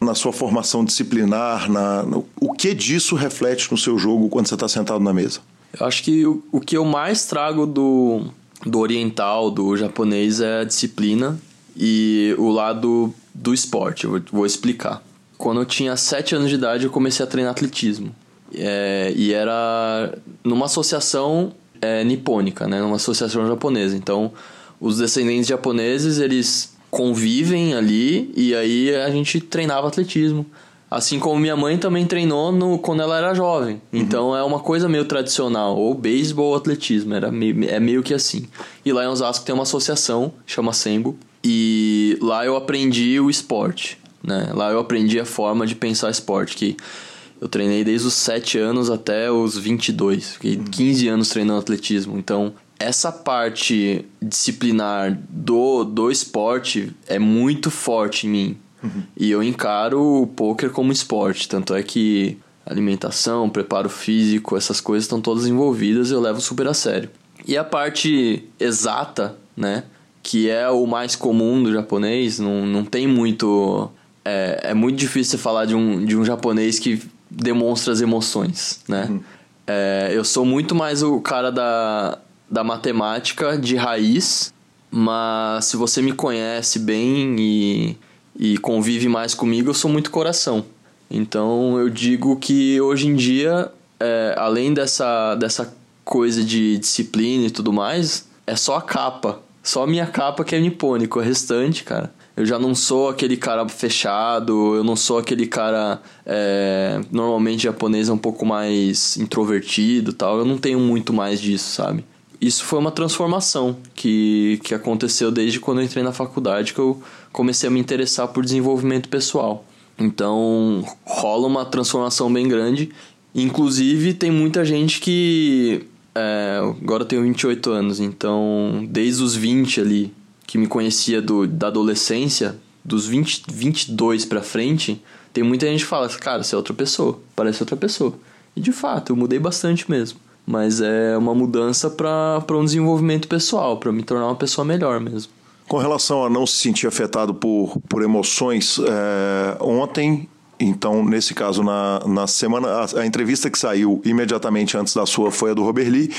na sua formação disciplinar, na, no, o que disso reflete no seu jogo quando você está sentado na mesa? Eu acho que o, o que eu mais trago do, do oriental, do japonês, é a disciplina e o lado do esporte. Eu vou, vou explicar. Quando eu tinha 7 anos de idade, eu comecei a treinar atletismo. É, e era numa associação é, nipônica, né? numa associação japonesa. Então, os descendentes japoneses, eles convivem ali e aí a gente treinava atletismo. Assim como minha mãe também treinou no, quando ela era jovem. Uhum. Então é uma coisa meio tradicional, ou beisebol ou atletismo, era meio, é meio que assim. E lá em Osasco tem uma associação, chama Sembo, e lá eu aprendi o esporte, né? Lá eu aprendi a forma de pensar esporte, que eu treinei desde os 7 anos até os 22, fiquei uhum. 15 anos treinando atletismo. Então, essa parte disciplinar do, do esporte é muito forte em mim. Uhum. E eu encaro o poker como esporte. Tanto é que alimentação, preparo físico, essas coisas estão todas envolvidas e eu levo super a sério. E a parte exata, né? Que é o mais comum do japonês, não, não tem muito. É, é muito difícil você falar de um, de um japonês que demonstra as emoções, né? Uhum. É, eu sou muito mais o cara da, da matemática de raiz, mas se você me conhece bem e, e convive mais comigo, eu sou muito coração. Então eu digo que hoje em dia, é, além dessa, dessa coisa de disciplina e tudo mais, é só a capa. Só a minha capa que é nipônico. O restante, cara, eu já não sou aquele cara fechado, eu não sou aquele cara. É, normalmente japonês é um pouco mais introvertido tal. Eu não tenho muito mais disso, sabe? Isso foi uma transformação que, que aconteceu desde quando eu entrei na faculdade, que eu comecei a me interessar por desenvolvimento pessoal. Então rola uma transformação bem grande. Inclusive, tem muita gente que. É, agora eu tenho 28 anos, então desde os 20 ali, que me conhecia do, da adolescência, dos 20, 22 pra frente, tem muita gente que fala, cara, você é outra pessoa, parece outra pessoa. E de fato, eu mudei bastante mesmo. Mas é uma mudança para um desenvolvimento pessoal, para me tornar uma pessoa melhor mesmo. Com relação a não se sentir afetado por, por emoções, é, ontem então, nesse caso, na, na semana, a, a, entrevista que saiu imediatamente antes da sua foi a do Robert Lee,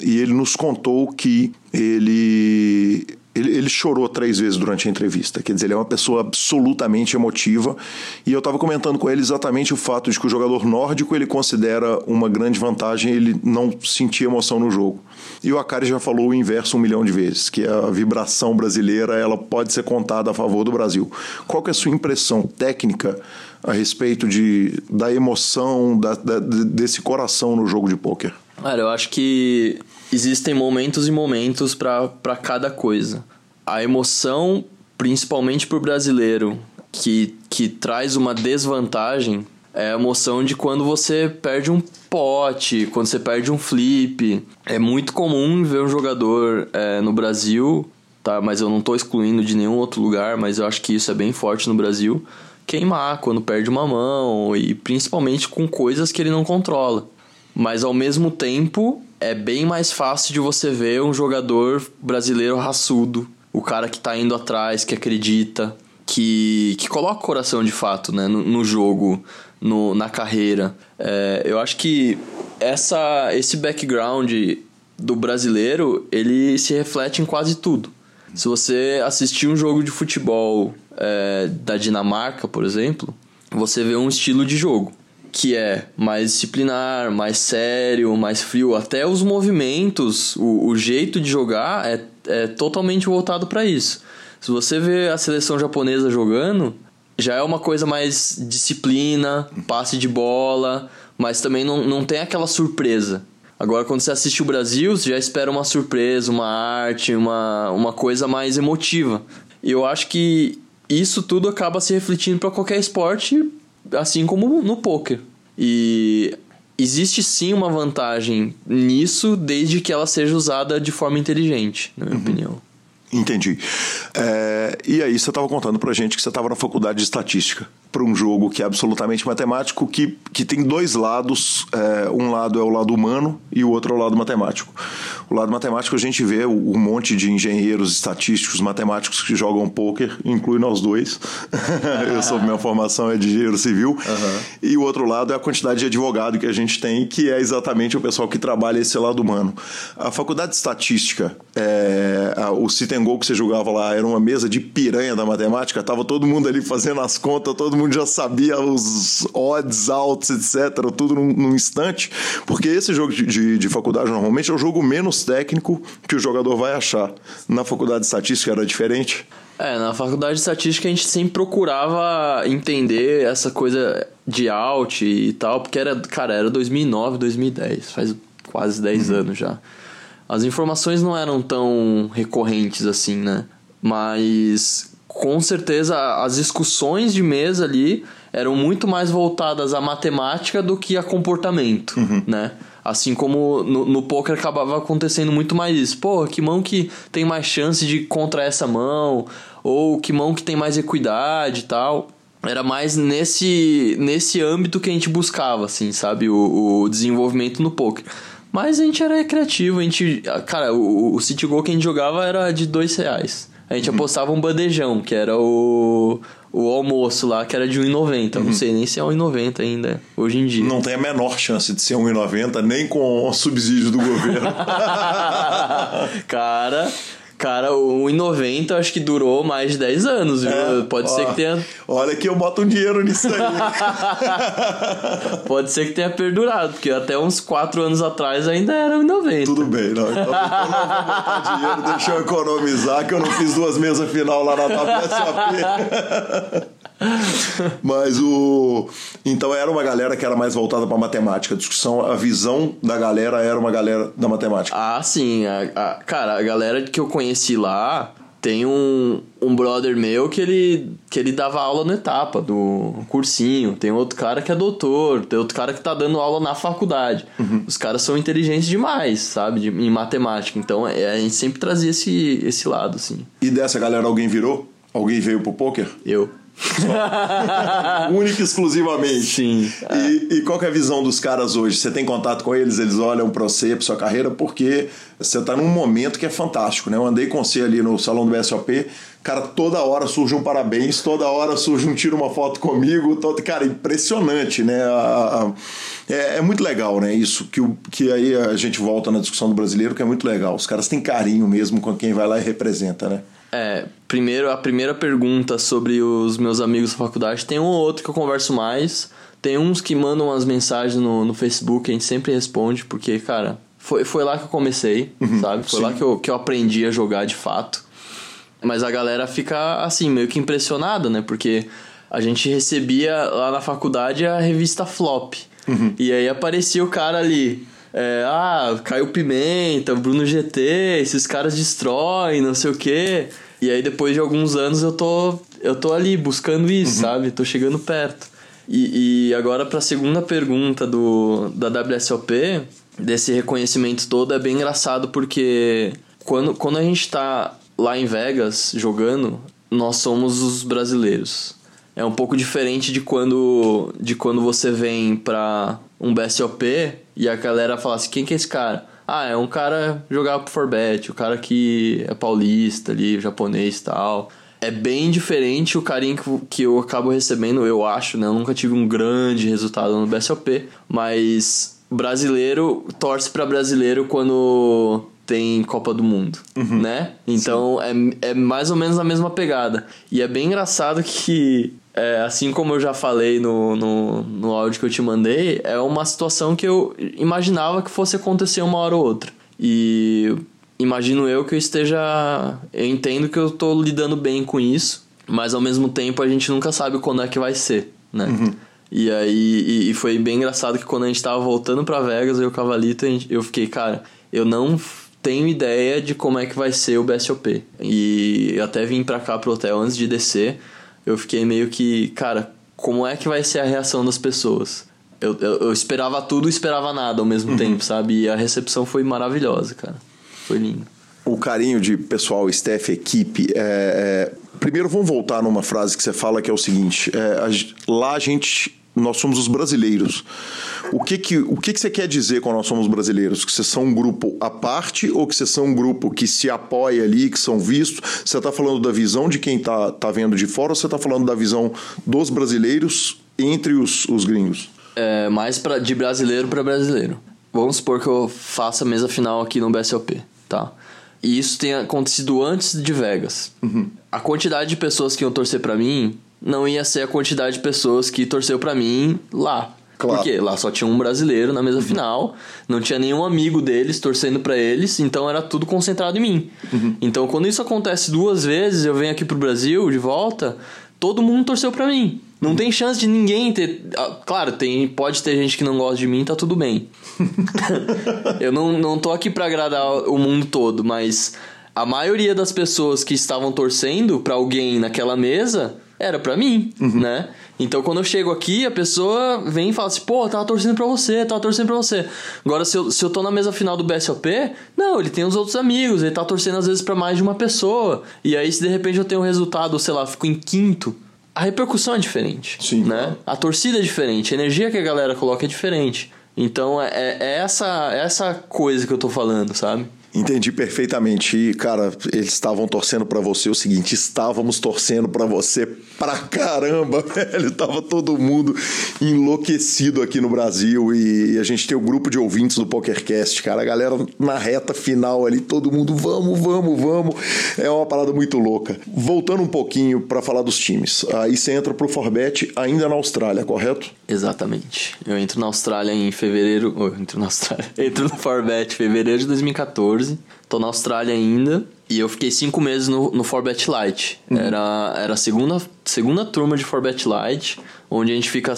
e ele nos contou que ele ele, ele, chorou três vezes durante a entrevista. Quer dizer, ele é uma pessoa absolutamente emotiva. E eu estava comentando com ele exatamente o fato de que o jogador nórdico ele considera uma grande vantagem ele não sentir emoção no jogo. E o Akari já falou o inverso um milhão de vezes, que a vibração brasileira ela pode ser contada a favor do Brasil. Qual que é a sua impressão técnica a respeito de, da emoção, da, da, desse coração no jogo de pôquer? Cara, eu acho que existem momentos e momentos para cada coisa. A emoção, principalmente para o brasileiro, que, que traz uma desvantagem, é a emoção de quando você perde um pote, quando você perde um flip. É muito comum ver um jogador é, no Brasil, tá? Mas eu não estou excluindo de nenhum outro lugar, mas eu acho que isso é bem forte no Brasil. Queimar quando perde uma mão e principalmente com coisas que ele não controla. Mas ao mesmo tempo, é bem mais fácil de você ver um jogador brasileiro raçudo, o cara que tá indo atrás, que acredita, que, que coloca o coração de fato né, no, no jogo, no, na carreira. É, eu acho que essa, esse background do brasileiro, ele se reflete em quase tudo. Se você assistir um jogo de futebol é, da Dinamarca, por exemplo, você vê um estilo de jogo que é mais disciplinar, mais sério, mais frio. Até os movimentos, o, o jeito de jogar é, é totalmente voltado para isso. Se você vê a seleção japonesa jogando, já é uma coisa mais disciplina, passe de bola, mas também não, não tem aquela surpresa. Agora, quando você assiste o Brasil, você já espera uma surpresa, uma arte, uma, uma coisa mais emotiva. E eu acho que isso tudo acaba se refletindo para qualquer esporte assim como no poker. E existe sim uma vantagem nisso, desde que ela seja usada de forma inteligente, na minha uhum. opinião. Entendi. É, e aí você estava contando para gente que você estava na faculdade de estatística para um jogo que é absolutamente matemático, que, que tem dois lados. É, um lado é o lado humano e o outro é o lado matemático. O lado matemático a gente vê um monte de engenheiros estatísticos, matemáticos que jogam pôquer, inclui nós dois. Eu sou minha formação é de engenheiro civil. Uhum. E o outro lado é a quantidade de advogado que a gente tem, que é exatamente o pessoal que trabalha esse lado humano. A faculdade de estatística, é, o Citengol que você jogava lá era uma mesa de piranha da matemática, tava todo mundo ali fazendo as contas, todo mundo mundo já sabia os odds, altos, etc., tudo num, num instante, porque esse jogo de, de, de, faculdade normalmente é o jogo menos técnico que o jogador vai achar. Na faculdade de estatística era diferente? É, na faculdade de estatística a gente sempre procurava entender essa coisa de alt e tal, porque era, cara, era 2009, 2010, faz quase 10 uhum. anos já. As informações não eram tão recorrentes assim, né? Mas com certeza as discussões de mesa ali eram muito mais voltadas à matemática do que a comportamento, uhum. né? Assim como no, no poker acabava acontecendo muito mais isso. Pô, que mão que tem mais chance de contra essa mão? Ou que mão que tem mais equidade e tal. Era mais nesse, nesse âmbito que a gente buscava, assim, sabe? O, o desenvolvimento no poker. Mas a gente era criativo, a gente... Cara, o, o City Go que a gente jogava era de dois reais a gente uhum. apostava um bandejão, que era o, o almoço lá, que era de 1,90. Não sei nem se é 1,90 ainda, hoje em dia. Não tem a menor chance de ser 1,90, nem com o subsídio do governo. Cara, cara, o 1,90 acho que durou mais de 10 anos, viu? É, Pode ó, ser que tenha. Olha que eu boto um dinheiro nisso aí. Pode ser que tenha perdurado, porque até uns 4 anos atrás ainda era 1,90. Tudo bem, não. Então, não vou botar dinheiro, deixa eu economizar, que eu não fiz duas mesas final lá na WSAP. Mas o. Então era uma galera que era mais voltada para matemática. A discussão, a visão da galera era uma galera da matemática. Ah, sim. A, a- cara, a galera que eu conheci lá tem um, um brother meu que ele, que ele dava aula no etapa do cursinho. Tem outro cara que é doutor. Tem outro cara que tá dando aula na faculdade. Os caras são inteligentes demais, sabe? De- em matemática. Então é, a gente sempre trazia esse, esse lado, assim. E dessa galera alguém virou? Alguém veio pro poker? Eu. Única e exclusivamente. Sim. E, e qual é a visão dos caras hoje? Você tem contato com eles? Eles olham pra você, pra sua carreira, porque você tá num momento que é fantástico, né? Eu andei com você ali no salão do BSOP, cara, toda hora surge um parabéns, toda hora surge um tira uma foto comigo, todo, cara, impressionante, né? A- a- é, é muito legal, né? Isso, que, o- que aí a gente volta na discussão do brasileiro, que é muito legal. Os caras têm carinho mesmo com quem vai lá e representa, né? É, primeiro, a primeira pergunta sobre os meus amigos da faculdade, tem um ou outro que eu converso mais, tem uns que mandam umas mensagens no, no Facebook, a gente sempre responde, porque, cara, foi, foi lá que eu comecei, sabe? Foi sim. lá que eu, que eu aprendi a jogar de fato. Mas a galera fica, assim, meio que impressionada, né? Porque a gente recebia lá na faculdade a revista Flop. E aí aparecia o cara ali. é, ah, Caio Pimenta, Bruno GT, esses caras destroem, não sei o quê. E aí depois de alguns anos eu tô, eu tô ali buscando isso, sabe? Tô chegando perto. E, e agora pra segunda pergunta do, da WSOP, desse reconhecimento todo, é bem engraçado porque quando, quando a gente tá lá em Vegas jogando, nós somos os brasileiros. É um pouco diferente de quando, de quando você vem pra um BSOP e a galera fala assim: quem que é esse cara? Ah, é um cara jogar pro Forbet, o cara que é paulista ali, japonês e tal. É bem diferente o carinho que, que eu acabo recebendo, eu acho, né? Eu nunca tive um grande resultado no BSOP, mas brasileiro torce pra brasileiro quando tem Copa do Mundo, né? Então é, é mais ou menos a mesma pegada. E é bem engraçado que, é, assim como eu já falei no, no, no áudio que eu te mandei, é uma situação que eu imaginava que fosse acontecer uma hora ou outra. E imagino eu que eu esteja. Eu entendo que eu tô lidando bem com isso, mas ao mesmo tempo a gente nunca sabe quando é que vai ser, né? E aí e, e foi bem engraçado que quando a gente tava voltando pra Vegas, eu e o Cavalito, gente- eu fiquei, cara, eu não tenho ideia de como é que vai ser o BSOP. E até vim pra cá pro hotel antes de descer, eu fiquei meio que, cara, como é que vai ser a reação das pessoas? Eu, eu, eu esperava tudo e esperava nada ao mesmo tempo, sabe? E a recepção foi maravilhosa, cara. Foi lindo. o carinho de pessoal, staff, equipe. é, é, Primeiro, vamos voltar numa frase que você fala que é o seguinte: é, a lá a gente. Nós somos os brasileiros. O que que, o que que você quer dizer quando nós somos brasileiros? Que vocês são um grupo à parte ou que vocês são um grupo que se apoia ali, que são vistos? Você está falando da visão de quem está tá vendo de fora ou você está falando da visão dos brasileiros entre os, os gringos? É, mais pra, de brasileiro para brasileiro. Vamos supor que eu faça a mesa final aqui no BSOP, tá? E isso tenha acontecido antes de Vegas. A quantidade de pessoas que iam torcer pra mim não ia ser a quantidade de pessoas que torceu pra mim lá. Claro. Porque lá só tinha um brasileiro na mesa final, não tinha nenhum amigo deles torcendo pra eles, então era tudo concentrado em mim. Então quando isso acontece duas vezes, eu venho aqui pro Brasil de volta, todo mundo torceu pra mim. Não tem chance de ninguém ter. ah, Claro, tem, pode ter gente que não gosta de mim, tá tudo bem. eu não, não tô aqui pra agradar o mundo todo, mas a maioria das pessoas que estavam torcendo pra alguém naquela mesa era pra mim, né? Então quando eu chego aqui, a pessoa vem e fala assim: pô, tava torcendo pra você, tava torcendo pra você. Agora, se eu, se eu tô na mesa final do BSOP, não, ele tem os outros amigos, ele tá torcendo às vezes pra mais de uma pessoa. E aí, se de repente eu tenho um resultado, sei lá, fico em quinto, a repercussão é diferente. Sim, né? A torcida é diferente, a energia que a galera coloca é diferente. Então é, é essa, é essa coisa que eu tô falando, sabe? Entendi perfeitamente. E, cara, eles estavam torcendo para você o seguinte: estávamos torcendo para você pra caramba, velho. Tava todo mundo enlouquecido aqui no Brasil e a gente tem o grupo de ouvintes do PokerCast, cara. A galera na reta final ali, todo mundo, vamos, vamos, vamos. É uma parada muito louca. Voltando um pouquinho para falar dos times. Aí você entra pro Forbet ainda na Austrália, correto? Exatamente. Eu entro na Austrália em fevereiro. Eu entro na Austrália. entro no Forbet em fevereiro de 2014. Tô na Austrália ainda. E eu fiquei cinco meses no, no Forbet Lite. Uhum. Era, era a segunda, segunda turma de Forbet Lite, onde a gente fica,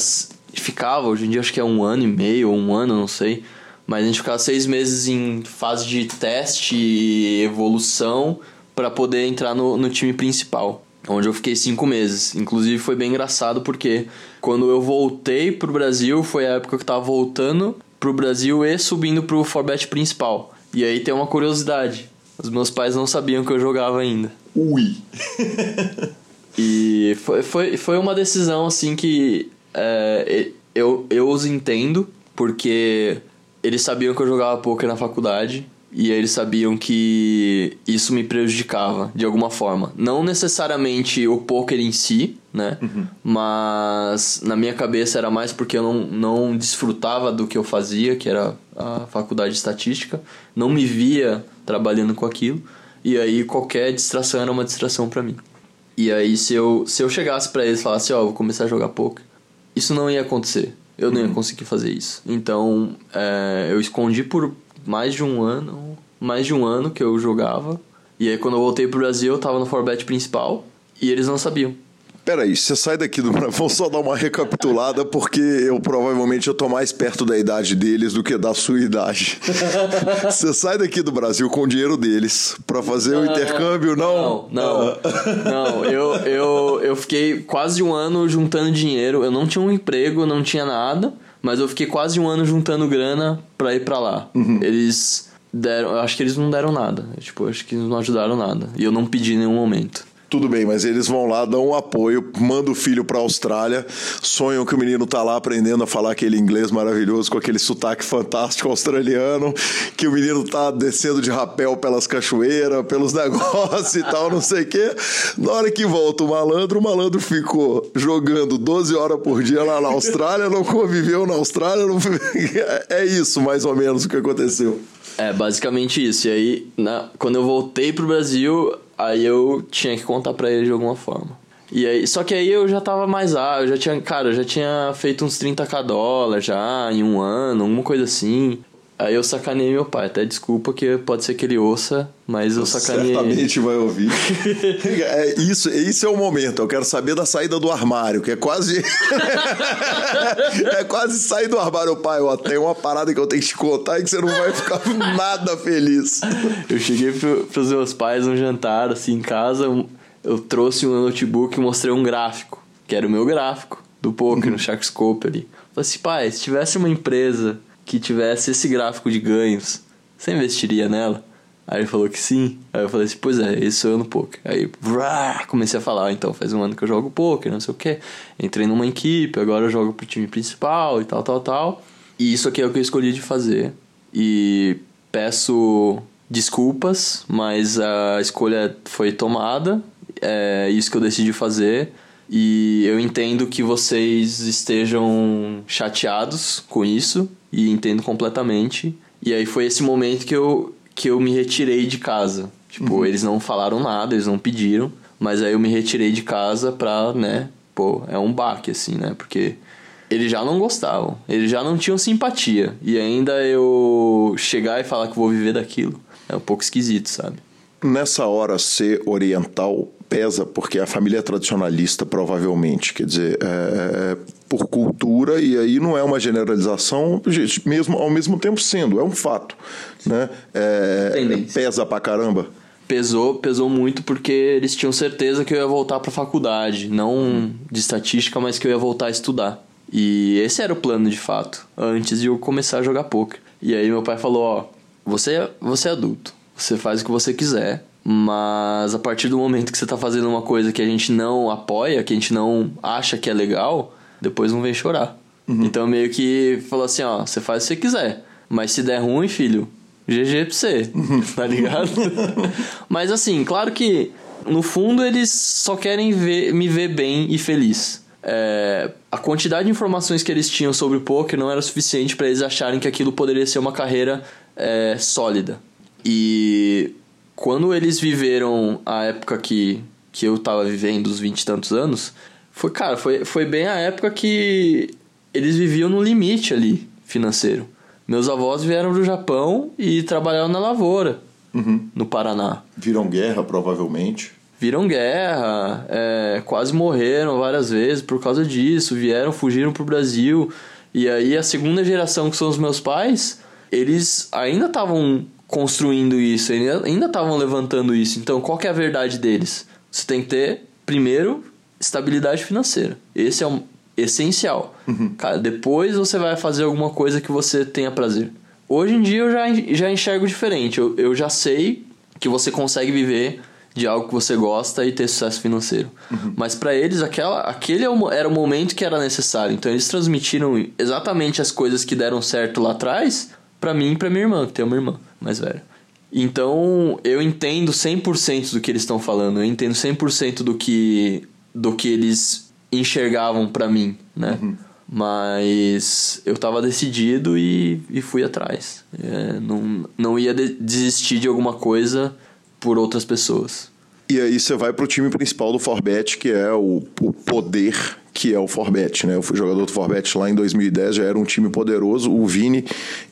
ficava, hoje em dia acho que é um ano e meio, ou um ano, não sei. Mas a gente ficava seis meses em fase de teste e evolução para poder entrar no, no time principal. Onde eu fiquei cinco meses. Inclusive foi bem engraçado porque quando eu voltei pro Brasil, foi a época que eu tava voltando pro Brasil e subindo pro Forbet principal. E aí tem uma curiosidade. Os meus pais não sabiam que eu jogava ainda. Ui! e foi, foi, foi uma decisão assim que é, eu, eu os entendo, porque eles sabiam que eu jogava poker na faculdade e eles sabiam que isso me prejudicava de alguma forma. Não necessariamente o poker em si, né? Uhum. Mas na minha cabeça era mais porque eu não, não desfrutava do que eu fazia, que era a faculdade de estatística. Não me via trabalhando com aquilo. E aí qualquer distração era uma distração para mim. E aí se eu, se eu chegasse para eles e falasse, ó, oh, vou começar a jogar poker, isso não ia acontecer. Eu não ia uhum. conseguir fazer isso. Então, é, eu escondi por mais de um ano, mais de um ano que eu jogava. E aí quando eu voltei pro Brasil, eu tava no Forbet principal e eles não sabiam. Peraí, você sai daqui do Vamos só dar uma recapitulada, porque eu provavelmente eu tô mais perto da idade deles do que da sua idade. Você sai daqui do Brasil com o dinheiro deles para fazer não, o intercâmbio, não? Não, não. não, eu, eu, eu fiquei quase um ano juntando dinheiro. Eu não tinha um emprego, não tinha nada, mas eu fiquei quase um ano juntando grana pra ir pra lá. Uhum. Eles deram. Eu acho que eles não deram nada. Tipo, acho que não ajudaram nada. E eu não pedi em nenhum momento. Tudo bem, mas eles vão lá, dão um apoio, mandam o filho para a Austrália, sonham que o menino tá lá aprendendo a falar aquele inglês maravilhoso com aquele sotaque fantástico australiano, que o menino tá descendo de rapel pelas cachoeiras, pelos negócios e tal, não sei o quê. Na hora que volta o malandro, o malandro ficou jogando 12 horas por dia lá na Austrália, não conviveu na Austrália, não... é isso mais ou menos o que aconteceu. É, basicamente isso. E aí, na... quando eu voltei pro Brasil, Aí eu tinha que contar para ele de alguma forma. E aí, só que aí eu já tava mais ah, eu já tinha, cara, eu já tinha feito uns 30k dólares já em um ano, alguma coisa assim. Aí eu sacanei meu pai, até desculpa que pode ser que ele ouça, mas eu sacanei. Certamente vai ouvir. é, isso, isso é o momento. Eu quero saber da saída do armário, que é quase. é quase sair do armário, pai. Ó, tem uma parada que eu tenho que te contar e que você não vai ficar nada feliz. Eu cheguei pro, pros meus pais um jantar, assim, em casa. Eu trouxe um notebook e mostrei um gráfico, que era o meu gráfico do poker, uhum. no Sharkscope ali. Falei assim, pai, se tivesse uma empresa que tivesse esse gráfico de ganhos, você investiria nela? Aí ele falou que sim. Aí eu falei assim, pois é, esse sou eu no poker. Aí vrá, comecei a falar, então faz um ano que eu jogo poker, não sei o que. Entrei numa equipe, agora eu jogo pro time principal e tal, tal, tal. E isso aqui é o que eu escolhi de fazer. E peço desculpas, mas a escolha foi tomada. É isso que eu decidi fazer. E eu entendo que vocês estejam chateados com isso e entendo completamente. E aí foi esse momento que eu, que eu me retirei de casa. Tipo, uhum. eles não falaram nada, eles não pediram, mas aí eu me retirei de casa pra, né, pô, é um baque, assim, né? Porque eles já não gostavam, eles já não tinham simpatia. E ainda eu chegar e falar que vou viver daquilo é um pouco esquisito, sabe? Nessa hora, ser oriental pesa porque a família é tradicionalista, provavelmente, quer dizer, é, é, por cultura, e aí não é uma generalização, mesmo ao mesmo tempo sendo, é um fato. Né? É, pesa pra caramba. Pesou, pesou muito porque eles tinham certeza que eu ia voltar pra faculdade, não de estatística, mas que eu ia voltar a estudar. E esse era o plano de fato, antes de eu começar a jogar poker. E aí meu pai falou: Ó, você, você é adulto, você faz o que você quiser, mas a partir do momento que você tá fazendo uma coisa que a gente não apoia, que a gente não acha que é legal, depois não vem chorar. Uhum. Então meio que falou assim, ó, você faz o que você quiser. Mas se der ruim, filho, GG pra você, tá ligado? Mas assim, claro que no fundo eles só querem ver, me ver bem e feliz. É, a quantidade de informações que eles tinham sobre o poker não era suficiente para eles acharem que aquilo poderia ser uma carreira é, sólida. E quando eles viveram a época que, que eu tava vivendo, os vinte e tantos anos, foi, cara, foi, foi bem a época que eles viviam no limite ali financeiro. Meus avós vieram do Japão e trabalharam na lavoura, Uhum. no Paraná. Viram guerra, provavelmente. Viram guerra, é, quase morreram várias vezes por causa disso, vieram, fugiram pro Brasil. E aí a segunda geração, que são os meus pais, eles ainda estavam construindo isso, ainda estavam levantando isso. Então, qual é a verdade deles? Você tem que ter, primeiro, estabilidade financeira. Esse é o essencial. Cara, depois você vai fazer alguma coisa que você tenha prazer. Hoje em dia eu já, já enxergo diferente. Eu, eu já sei que você consegue viver de algo que você gosta e ter sucesso financeiro. Mas para eles, aquela, aquele é era o momento que era necessário. Então eles transmitiram exatamente as coisas que deram certo lá atrás para mim e pra minha irmã, que tem uma irmã mais velha. Então eu entendo 100% do que eles estão falando. Eu entendo 100% do que, do que eles enxergavam para mim, né? Mas eu tava decidido e, e fui atrás. É, não, não ia de- desistir de alguma coisa por outras pessoas. E aí você vai pro time principal do Forbet, que é o, o poder que é o Forbet, né? Eu fui jogador do Forbet lá em 2010, já era um time poderoso. O Vini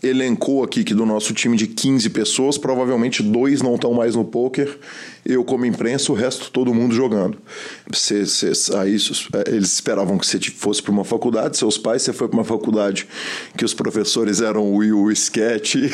elencou aqui que do nosso time de 15 pessoas, provavelmente dois não estão mais no poker. Eu como imprensa, o resto todo mundo jogando. Você, você, aí, eles esperavam que você fosse para uma faculdade, seus pais, você foi para uma faculdade que os professores eram o Will Sketch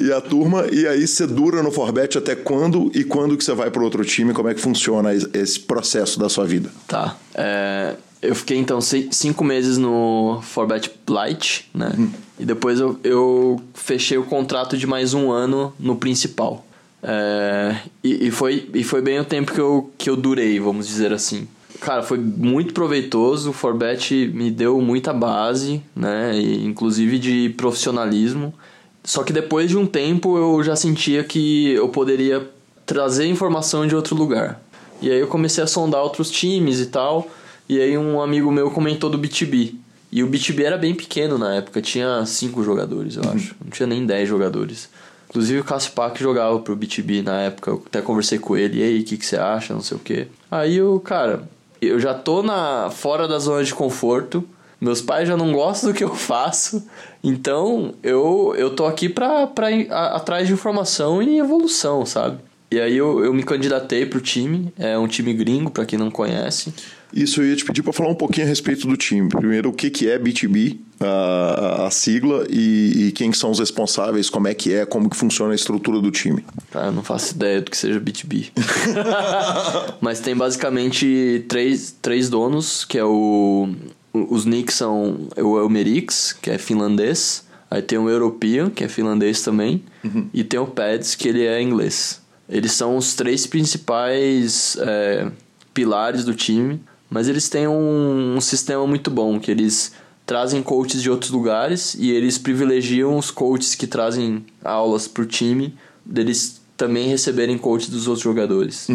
e a turma, e aí você dura no Forbet até quando e quando que você vai para outro time, como é que funciona esse processo da sua vida? Tá. É, eu fiquei então cinco meses no Forbet Lite, né? E depois eu, eu fechei o contrato de mais um ano no principal. É, e, e foi, e foi bem o tempo que eu, que eu durei, vamos dizer assim. Cara, foi muito proveitoso. O Forbet me deu muita base, né? E, inclusive de profissionalismo. Só que depois de um tempo eu já sentia que eu poderia trazer informação de outro lugar. E aí eu comecei a sondar outros times e tal. E aí um amigo meu comentou do BTB. E o BTB era bem pequeno na época, tinha cinco jogadores, eu acho. Não tinha nem 10 jogadores. Inclusive o Cássio Pac jogava pro BTB na época, eu até conversei com ele, e aí, o que, que você acha, não sei o quê. Aí eu, cara, eu já tô na fora da zona de conforto, meus pais já não gostam do que eu faço, então eu, eu tô aqui pra, pra ir atrás de informação e evolução, sabe? E aí eu, eu me candidatei pro time, é um time gringo, pra quem não conhece. Isso eu ia te pedir para falar um pouquinho a respeito do time. Primeiro, o que, que é BTB, a, a sigla, e, e quem que são os responsáveis, como é que é, como que funciona a estrutura do time. Cara, eu não faço ideia do que seja B2B. Mas tem basicamente três, três donos, que é o... Os Knicks são o Elmerix, que é finlandês. Aí tem o European, que é finlandês também. E tem o Pads, que ele é inglês. Eles são os três principais é, pilares do time. Mas eles têm um, um sistema muito bom, que eles trazem coaches de outros lugares e eles privilegiam os coaches que trazem aulas pro time, deles também receberem coaches dos outros jogadores.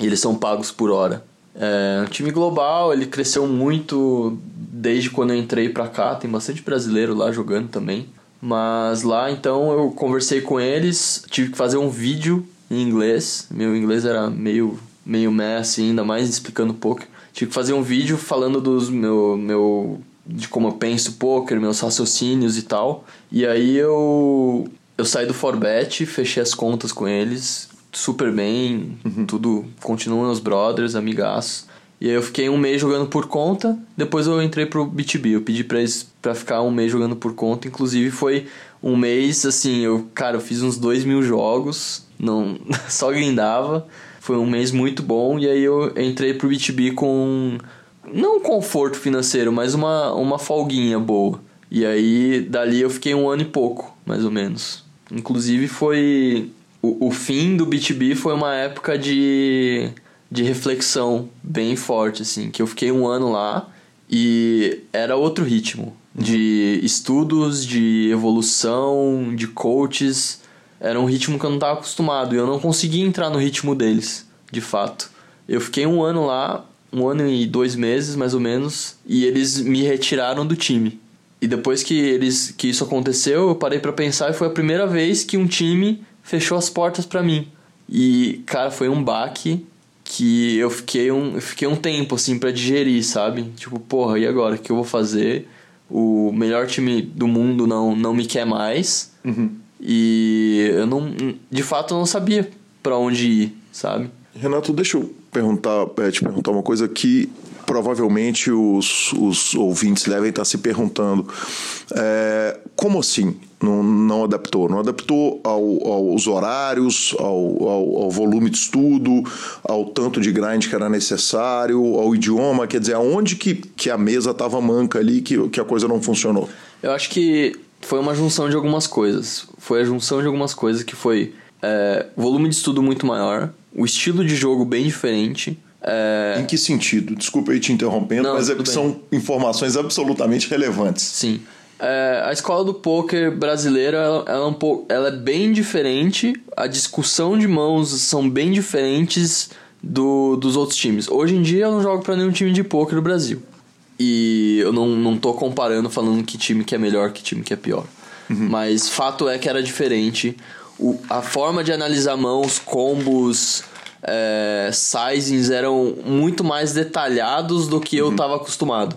E eles são pagos por hora. É um time global, ele cresceu muito desde quando eu entrei pra cá, tem bastante brasileiro lá jogando também. Mas lá então eu conversei com eles, tive que fazer um vídeo em inglês. Meu inglês era meio meio meh assim, ainda mais explicando pouco. Tive que fazer um vídeo falando dos meu meu de como eu penso poker, meus raciocínios e tal. E aí eu eu saí do Forbet, fechei as contas com eles, super bem, tudo continuam os brothers, amigaços. E aí eu fiquei um mês jogando por conta, depois eu entrei pro BTB. Eu pedi pra eles pra ficar um mês jogando por conta, inclusive foi um mês, assim, eu, cara, eu fiz uns dois mil jogos, não, só grindava. Foi um mês muito bom, e aí eu entrei pro BTB com, não um conforto financeiro, mas uma, uma folguinha boa. E aí, dali eu fiquei um ano e pouco, mais ou menos. Inclusive foi... O, o fim do BTB foi uma época de, de reflexão bem forte, assim. Que eu fiquei um ano lá e era outro ritmo. De estudos, de evolução, de coaches. Era um ritmo que eu não estava acostumado e eu não conseguia entrar no ritmo deles, de fato. Eu fiquei um ano lá, um ano e dois meses mais ou menos, e eles me retiraram do time. E depois que eles que isso aconteceu, eu parei para pensar e foi a primeira vez que um time fechou as portas para mim. E cara, foi um baque que eu fiquei um, eu fiquei um tempo assim para digerir, sabe? Tipo, porra, e agora o que eu vou fazer? O melhor time do mundo não não me quer mais. Uhum. E eu não, de fato, eu não sabia para onde ir, sabe? Renato, deixa eu perguntar, é, te perguntar uma coisa que provavelmente os, os ouvintes devem estar se perguntando. É, como assim não, não adaptou? Não adaptou ao, aos horários, ao, ao, ao, volume de estudo, ao tanto de grind que era necessário, ao idioma? Quer dizer, aonde que, que a mesa estava manca ali que, que a coisa não funcionou? Eu acho que foi uma junção de algumas coisas. Foi a junção de algumas coisas que foi é, volume de estudo muito maior, o estilo de jogo bem diferente. É... Em que sentido? Desculpa aí te interrompendo, Não, mas é, são informações absolutamente relevantes. Sim. É, a escola do poker brasileira ela, ela, é um pouco, ela é bem diferente, a discussão de mãos são bem diferentes do, dos outros times. Hoje em dia eu não jogo para nenhum time de poker no Brasil. E eu não, não tô comparando falando que time que é melhor, que time que é pior. Uhum. Mas fato é que era diferente. O, a forma de analisar mãos, combos, é, sizings eram muito mais detalhados do que eu estava acostumado.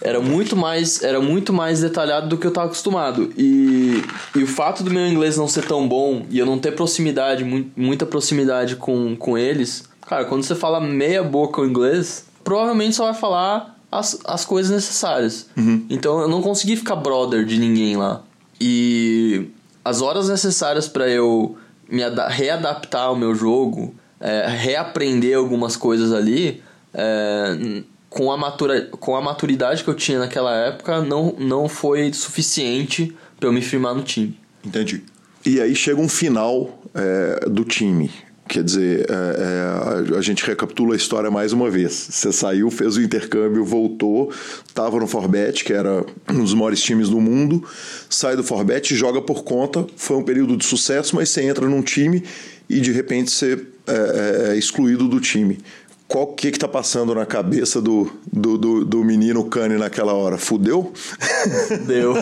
Era muito mais, era muito mais detalhado do que eu estava acostumado. E, e o fato do meu inglês não ser tão bom e eu não ter proximidade, muita proximidade com, com eles, cara, quando você fala meia boca o inglês, provavelmente só vai falar as, as coisas necessárias. Uhum. Então eu não consegui ficar brother de ninguém lá. E as horas necessárias para eu me readaptar ao meu jogo é, reaprender algumas coisas ali, é, com, a matura, com a maturidade que eu tinha naquela época, não, não foi suficiente para eu me firmar no time. Entendi. E aí chega um final é, do time. Quer dizer, é, é, a gente recapitula a história mais uma vez. Você saiu, fez o intercâmbio, voltou, estava no Forbet, que era um dos maiores times do mundo, sai do Forbet, joga por conta, foi um período de sucesso, mas você entra num time e de repente você é, é, é, excluído do time. Qual que está passando na cabeça do, do, do, do menino Cane naquela hora? Fudeu? Deu.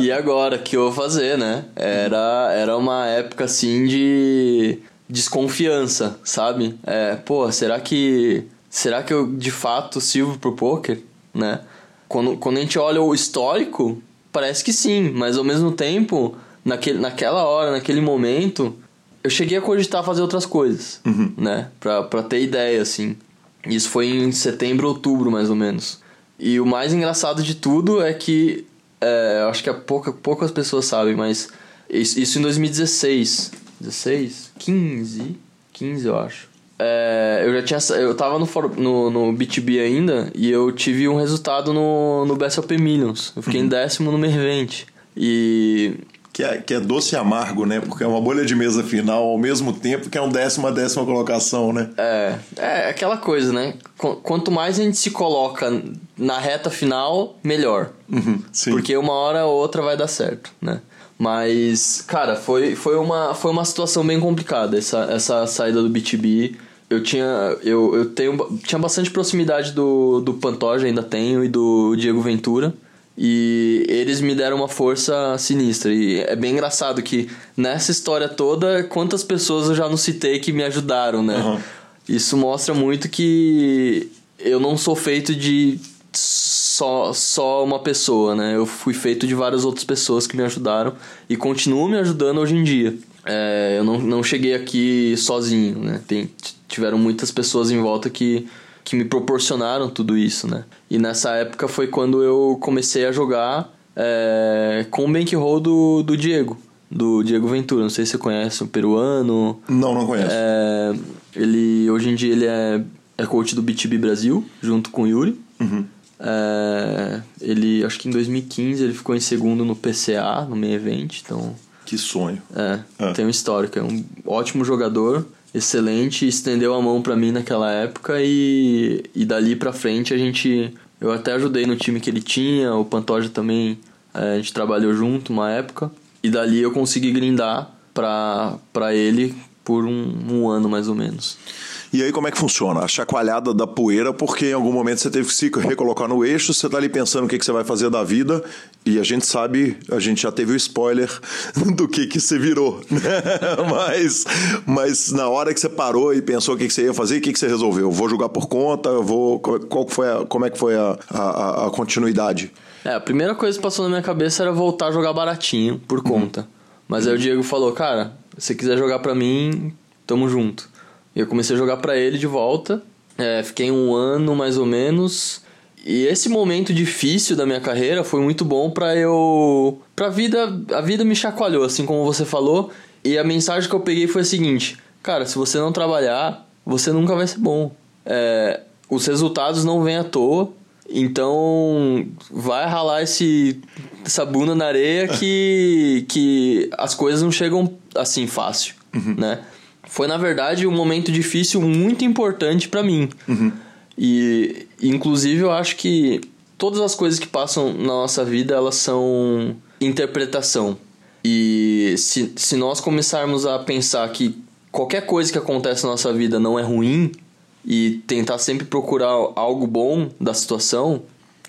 e agora, que eu vou fazer, né? Era, era uma época assim de desconfiança, sabe? É, pô, será que. Será que eu de fato sirvo pro poker? Né? Quando, quando a gente olha o histórico, parece que sim, mas ao mesmo tempo, naquele, naquela hora, naquele momento, eu cheguei a cogitar fazer outras coisas, uhum. né? Pra, pra ter ideia, assim. Isso foi em setembro, outubro, mais ou menos. E o mais engraçado de tudo é que, é, acho que é pouca, poucas pessoas sabem, mas isso, isso em 2016. 16? 15? 15, eu acho. É, eu já tinha. Eu tava no, no, no BTB ainda e eu tive um resultado no, no BSOP Millions. Eu fiquei uhum. em décimo no Mervente. E que é, que é doce e amargo, né? Porque é uma bolha de mesa final ao mesmo tempo que é um décima décima colocação, né? É, é aquela coisa, né? Quanto mais a gente se coloca na reta final, melhor. Uhum, Porque uma hora ou outra vai dar certo, né? Mas, cara, foi, foi, uma, foi uma situação bem complicada essa, essa saída do BTB. Eu tinha, eu, eu tenho, tinha bastante proximidade do, do Pantoja, ainda tenho, e do Diego Ventura. E eles me deram uma força sinistra. E é bem engraçado que nessa história toda, quantas pessoas eu já não citei que me ajudaram, né? Uhum. Isso mostra muito que eu não sou feito de só, só uma pessoa, né? Eu fui feito de várias outras pessoas que me ajudaram e continuam me ajudando hoje em dia. É, eu não, não cheguei aqui sozinho, né? Tem, tiveram muitas pessoas em volta que que me proporcionaram tudo isso, né? E nessa época foi quando eu comecei a jogar é, com o bankroll do, do Diego, do Diego Ventura. Não sei se você conhece, um peruano. Não, não conheço. É, ele, hoje em dia ele é, é coach do BTB Brasil, junto com o Yuri. Uhum. É, ele, acho que em 2015 ele ficou em segundo no PCA, no meio evento, então... Que sonho. É, é, tem um histórico, é um ótimo jogador excelente, estendeu a mão para mim naquela época e, e dali para frente a gente Eu até ajudei no time que ele tinha, o Pantoja também, é, a gente trabalhou junto uma época. E dali eu consegui grindar pra, pra ele por um, um ano mais ou menos. E aí como é que funciona? A chacoalhada da poeira, porque em algum momento você teve que se recolocar no eixo, você tá ali pensando o que, que você vai fazer da vida, e a gente sabe, a gente já teve o spoiler do que que você virou, né? mas, mas na hora que você parou e pensou o que, que você ia fazer, o que, que você resolveu? Vou jogar por conta, vou. Qual foi a, como é que foi a, a, a continuidade? É, a primeira coisa que passou na minha cabeça era voltar a jogar baratinho, por conta. Mas aí o Diego falou, cara, se quiser jogar pra mim, tamo junto. E eu comecei a jogar pra ele de volta. É, fiquei um ano mais ou menos. E esse momento difícil da minha carreira foi muito bom pra eu. Pra vida. A vida me chacoalhou, assim como você falou. E a mensagem que eu peguei foi a seguinte: Cara, se você não trabalhar, você nunca vai ser bom. É, os resultados não vêm à toa. Então, vai ralar esse, essa bunda na areia que, que as coisas não chegam assim fácil, né? Foi, na verdade, um momento difícil muito importante pra mim. E, inclusive, eu acho que todas as coisas que passam na nossa vida, elas são interpretação. E se, se nós começarmos a pensar que qualquer coisa que acontece na nossa vida não é ruim e tentar sempre procurar algo bom da situação,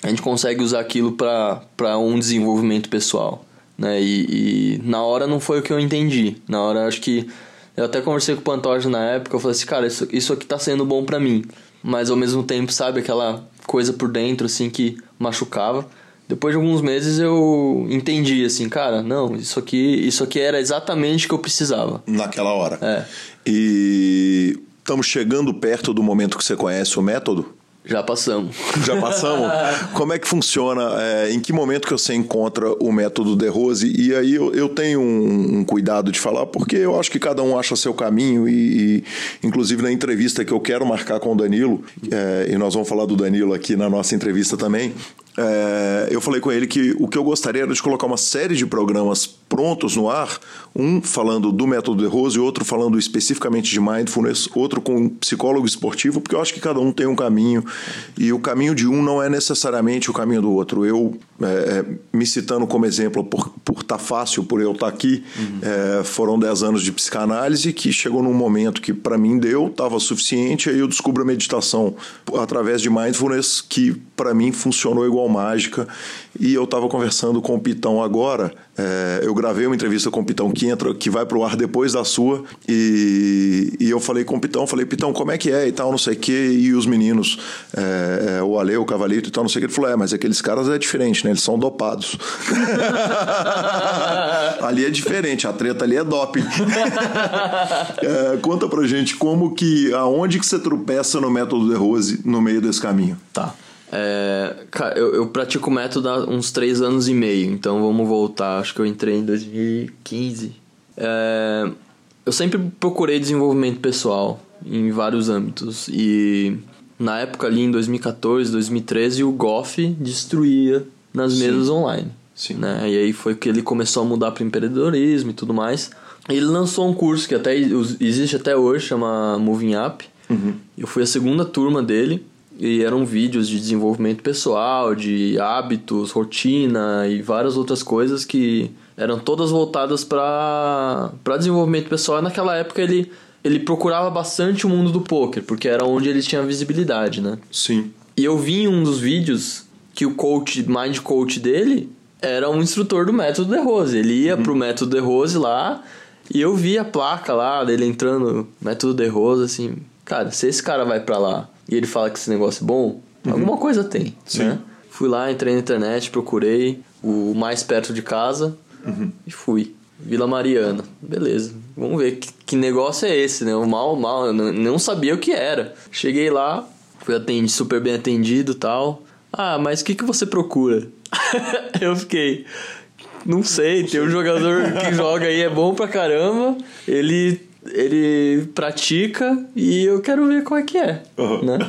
a gente consegue usar aquilo para um desenvolvimento pessoal. Né? E, e na hora não foi o que eu entendi. Na hora acho que eu até conversei com o Pantoja na época, eu falei assim, cara, isso, isso aqui tá sendo bom pra mim. Mas ao mesmo tempo, sabe, aquela coisa por dentro, assim, que machucava. Depois de alguns meses eu entendi, assim, cara, não, isso aqui, isso aqui era exatamente o que eu precisava. Naquela hora. É. E estamos chegando perto do momento que você conhece o método? Já passamos. Já passamos? Como é que funciona? É, em que momento que você encontra o método De Rose? E aí eu, eu tenho um, um, cuidado de falar, porque eu acho que cada um acha seu caminho e, e inclusive na entrevista que eu quero marcar com o Danilo, é, e nós vamos falar do Danilo aqui na nossa entrevista também, é, eu falei com ele que o que eu gostaria era de colocar uma série de programas prontos no ar, um falando do método de Rose, outro falando especificamente de mindfulness, outro com um psicólogo esportivo, porque eu acho que cada um tem um caminho e o caminho de um não é necessariamente o caminho do outro. Eu, é, me citando como exemplo, por estar tá fácil, por eu estar tá aqui, uhum. é, foram 10 anos de psicanálise que chegou num momento que para mim deu, estava suficiente, aí eu descubro a meditação através de mindfulness que para mim funcionou igual mágica. E eu estava conversando com o Pitão agora. É, eu gravei uma entrevista com o Pitão que entra, que vai pro ar depois da sua. E, e eu falei com o Pitão, falei, Pitão, como é que é e tal, não sei o quê. E os meninos, é, é, o Ale, o Cavalito e tal, não sei o que. Ele falou, é, mas aqueles caras é diferente, né? Eles são dopados. ali é diferente, a treta ali é doping. é, conta pra gente como que, aonde que você tropeça no método de Rose no meio desse caminho. Tá. É, eu, eu pratico método há uns três anos e meio, então vamos voltar. Acho que eu entrei em 2015. É, eu sempre procurei desenvolvimento pessoal em vários âmbitos e na época ali em 2014, 2013 o Goff destruía nas Sim. mesas online. Sim. Né? E aí foi que ele começou a mudar para empreendedorismo e tudo mais. Ele lançou um curso que até existe até hoje, chama Moving Up. Uhum. Eu fui a segunda turma dele e eram vídeos de desenvolvimento pessoal, de hábitos, rotina e várias outras coisas que eram todas voltadas para desenvolvimento pessoal. E naquela época ele, ele procurava bastante o mundo do poker, porque era onde ele tinha visibilidade, né? Sim. E eu vi em um dos vídeos que o coach, mind coach dele, era um instrutor do método de Rose. Ele ia uhum. pro método de Rose lá e eu vi a placa lá dele entrando método de Rose, assim, cara, se esse cara vai para lá e ele fala que esse negócio é bom, uhum. alguma coisa tem, Sim. né? Fui lá, entrei na internet, procurei o mais perto de casa uhum. e fui. Vila Mariana. Beleza, vamos ver que, que negócio é esse, né? O mal, mal, eu não, sabia o que era. Cheguei lá, fui atendido, super bem atendido tal. Ah, mas o que, que você procura? eu fiquei. Não sei, tem um jogador que joga aí, é bom pra caramba. Ele ele pratica e eu quero ver qual é que é, uhum. né?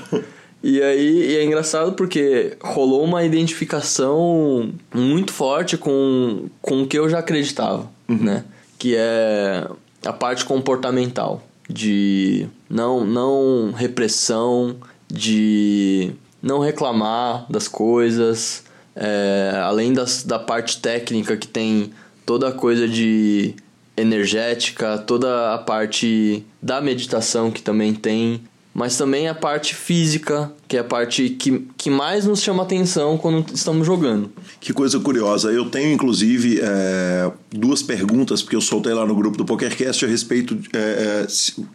E aí e é engraçado porque rolou uma identificação muito forte com, com o que eu já acreditava, uhum. né? Que é a parte comportamental, de não, não repressão, de não reclamar das coisas, é, além das, da parte técnica que tem toda a coisa de energética, toda a parte da meditação que também tem, mas também a parte física, que é a parte que, que mais nos chama atenção quando estamos jogando. Que coisa curiosa. Eu tenho, inclusive, é, duas perguntas, porque eu soltei lá no grupo do PokerCast a respeito é,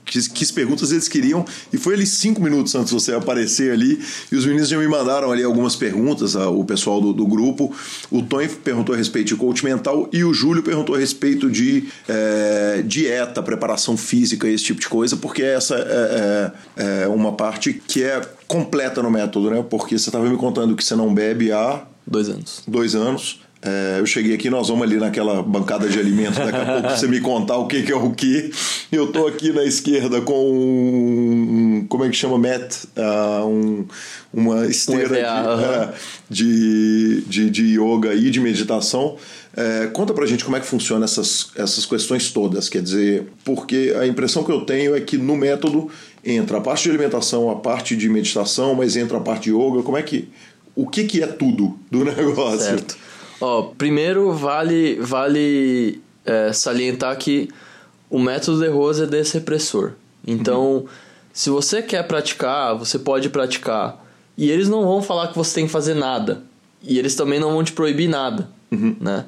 que, que perguntas eles queriam, e foi ali cinco minutos antes de você aparecer ali, e os meninos já me mandaram ali algumas perguntas, o pessoal do, do grupo. O Tony perguntou a respeito de coach mental e o Júlio perguntou a respeito de é, dieta, preparação física, esse tipo de coisa, porque essa é, é, é uma parte que é completa no método, né? Porque você estava me contando que você não bebe há. Dois anos. Dois anos. É, eu cheguei aqui, nós vamos ali naquela bancada de alimentos, daqui a pouco você me contar o que, que é o que. Eu tô aqui na esquerda com um. Como é que chama? Matt? Uh, um, uma esteira um de, uh, de, de, de yoga e de meditação. É, conta pra gente como é que funciona essas, essas questões todas, quer dizer, porque a impressão que eu tenho é que no método entra a parte de alimentação, a parte de meditação, mas entra a parte de yoga, como é que... O que, que é tudo do negócio? Certo. Ó, primeiro vale, vale é, salientar que o método de Rose é desrepressor. Então, uhum. se você quer praticar, você pode praticar. E eles não vão falar que você tem que fazer nada. E eles também não vão te proibir nada, uhum. né?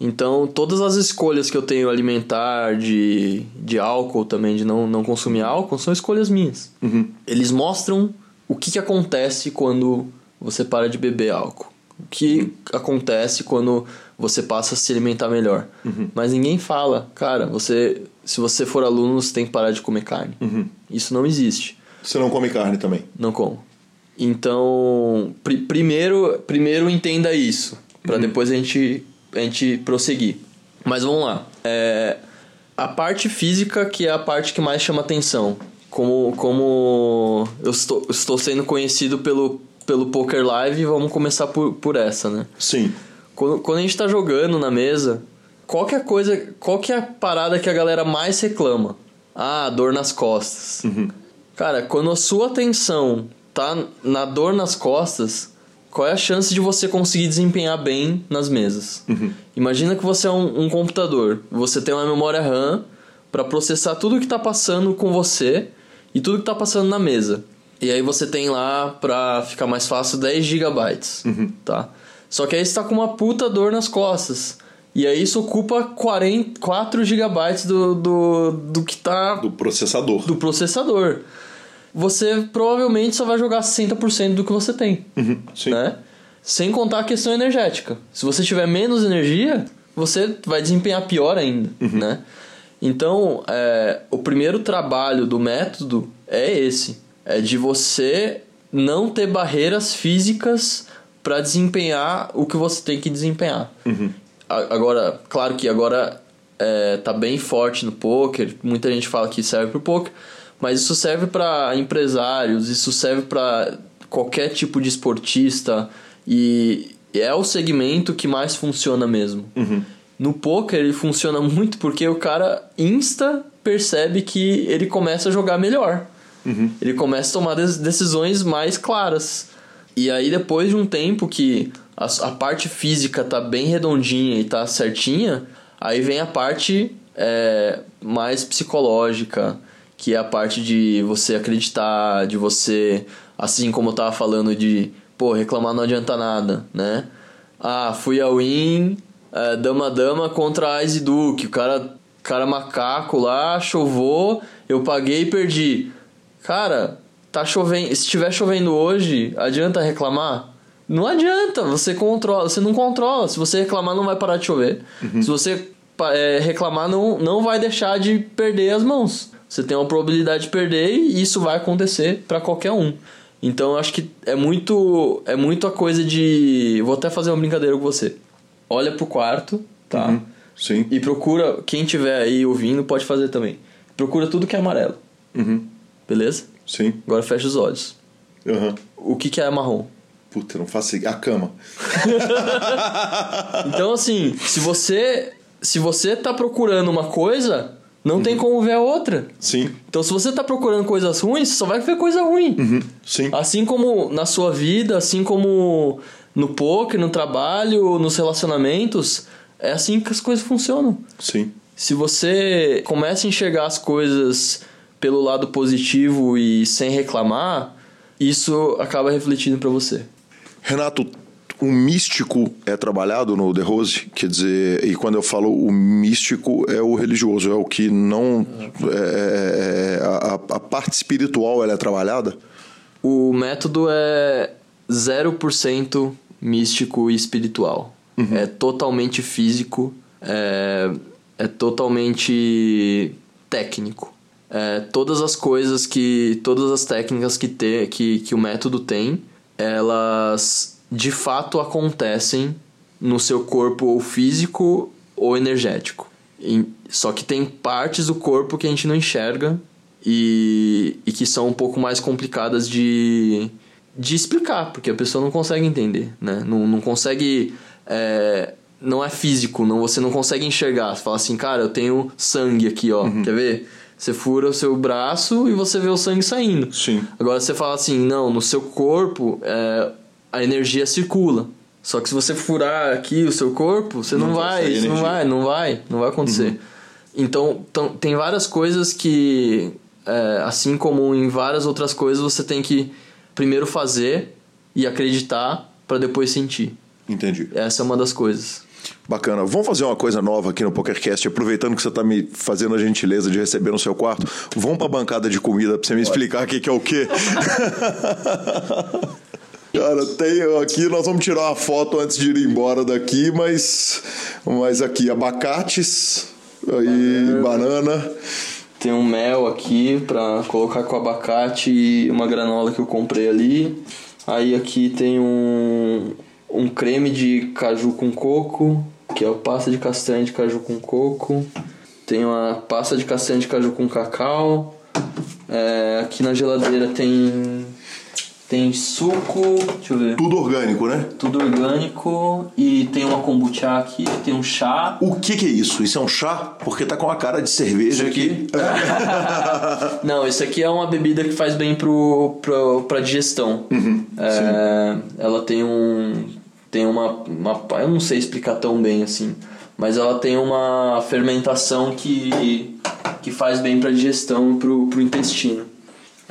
Então, todas as escolhas que eu tenho alimentar, de, de álcool também, de não, não consumir álcool, são escolhas minhas. Uhum. Eles mostram o que, que acontece quando você para de beber álcool. O que uhum. acontece quando você passa a se alimentar melhor. Uhum. Mas ninguém fala, cara, você se você for aluno, você tem que parar de comer carne. Uhum. Isso não existe. Você não come carne também? Não como. Então, pr primeiro, primeiro entenda isso, para uhum. depois a gente a gente prosseguir. Mas vamos lá. É, a parte física que é a parte que mais chama atenção. Como, como eu estou, estou sendo conhecido pelo, pelo Poker Live, vamos começar por, por essa, né? Sim. Quando, quando a gente está jogando na mesa, qual que é a coisa, qual que é a parada que a galera mais reclama? Ah, dor nas costas. Uhum. Cara, quando a sua atenção tá na dor nas costas, qual é a chance de você conseguir desempenhar bem nas mesas? Uhum. Imagina que você é um, um, computador, você tem uma memória RAM para processar tudo que está passando com você e tudo que está passando na mesa. E aí você tem lá, para ficar mais fácil, 10 GB, uhum. tá? Só que aí você tá com uma puta dor nas costas. E aí isso ocupa 40, 4 GB do, do, do que tá... Do processador. Do processador você provavelmente só vai jogar 60% do que você tem. Uhum, né? Sem contar a questão energética. Se você tiver menos energia, você vai desempenhar pior ainda, uhum. né? Então, é, o primeiro trabalho do método é esse. É de você não ter barreiras físicas para desempenhar o que você tem que desempenhar. Uhum. Agora, claro que agora é, tá bem forte no poker. Muita gente fala que serve pro poker. Mas isso serve para empresários, isso serve para qualquer tipo de esportista e é o segmento que mais funciona mesmo. Uhum. No poker ele funciona muito porque o cara insta percebe que ele começa a jogar melhor. Uhum. Ele começa a tomar decisões mais claras. E aí depois de um tempo que a, a parte física tá bem redondinha e tá certinha, aí vem a parte é, mais psicológica, que é a parte de você acreditar, de você, assim como eu tava falando de, pô, reclamar não adianta nada, né? Ah, fui a win, é, dama dama contra a Ice Duke, o cara, cara macaco lá, chovou, eu paguei e perdi. Cara, tá chovendo, se estiver chovendo hoje, adianta reclamar? Não adianta, você controla, você não controla. Se você reclamar, não vai parar de chover. Uhum. Se você é, reclamar, não, não vai deixar de perder as mãos. Você tem uma probabilidade de perder e isso vai acontecer para qualquer um. Então eu acho que é muito é muito a coisa de vou até fazer uma brincadeira com você. Olha pro quarto, tá? Uhum, sim. E procura quem tiver aí ouvindo pode fazer também. Procura tudo que é amarelo. Uhum. Beleza? Sim. Agora fecha os olhos. Uhum. O que que é marrom? Puta, não faço a cama. então assim, se você se você tá procurando uma coisa, Não uhum. tem como ver a outra. Sim. Então, se você tá procurando coisas ruins, você só vai ver coisa ruim. Uhum. Sim. Assim como na sua vida, assim como no poker, no trabalho, nos relacionamentos, é assim que as coisas funcionam. Sim. Se você começa a enxergar as coisas pelo lado positivo e sem reclamar, isso acaba refletindo para você. Renato, o místico é trabalhado no The Rose, quer dizer, e quando eu falo o místico é o religioso, é o que não. É, é, é a, a, parte espiritual ela é trabalhada? O método é 0% místico e espiritual. Uhum. É totalmente físico, é, é totalmente técnico. É, todas as coisas que. Todas as técnicas que, te, que, que o método tem, elas de fato acontecem no seu corpo ou físico ou energético. E, só que tem partes do corpo que a gente não enxerga e, e que são um pouco mais complicadas de, de explicar, porque a pessoa não consegue entender, né? Não, não consegue. É, não é físico, não, você não consegue enxergar. Você fala assim, cara, eu tenho sangue aqui, ó. Uhum. Quer ver? Você fura o seu braço e você vê o sangue saindo. Sim. Agora você fala assim, não, no seu corpo é, a energia circula. Só que se você furar aqui o seu corpo, você não, não vai, não vai, não vai, não vai acontecer. Uhum. Então, tem várias coisas que, é, assim como em várias outras coisas, você tem que primeiro fazer e acreditar para depois sentir. Entendi. Essa é uma das coisas. Bacana. Vamos fazer uma coisa nova aqui no PokerCast, aproveitando que você está me fazendo a gentileza de receber no seu quarto. Vamos para a bancada de comida para você me explicar o que, que é o quê. Cara, tem aqui, nós vamos tirar uma foto antes de ir embora daqui, mas, mas aqui, abacates, aí banana. banana. Tem um mel aqui para colocar com abacate e uma granola que eu comprei ali. Aí aqui tem um, um creme de caju com coco, que é o pasta de castanha de caju com coco. Tem uma pasta de castanha de caju com cacau. É, aqui na geladeira tem tem suco, deixa eu ver. Tudo orgânico, né? Tudo orgânico e tem uma kombucha aqui, tem um chá. O que que é isso? Isso é um chá? Porque tá com a cara de cerveja aqui. aqui. Não, isso aqui é uma bebida que faz bem pro, pro, pra digestão. Uhum, é, ela tem um tem uma, uma eu não sei explicar tão bem assim, mas ela tem uma fermentação que que faz bem pra digestão pro, pro intestino.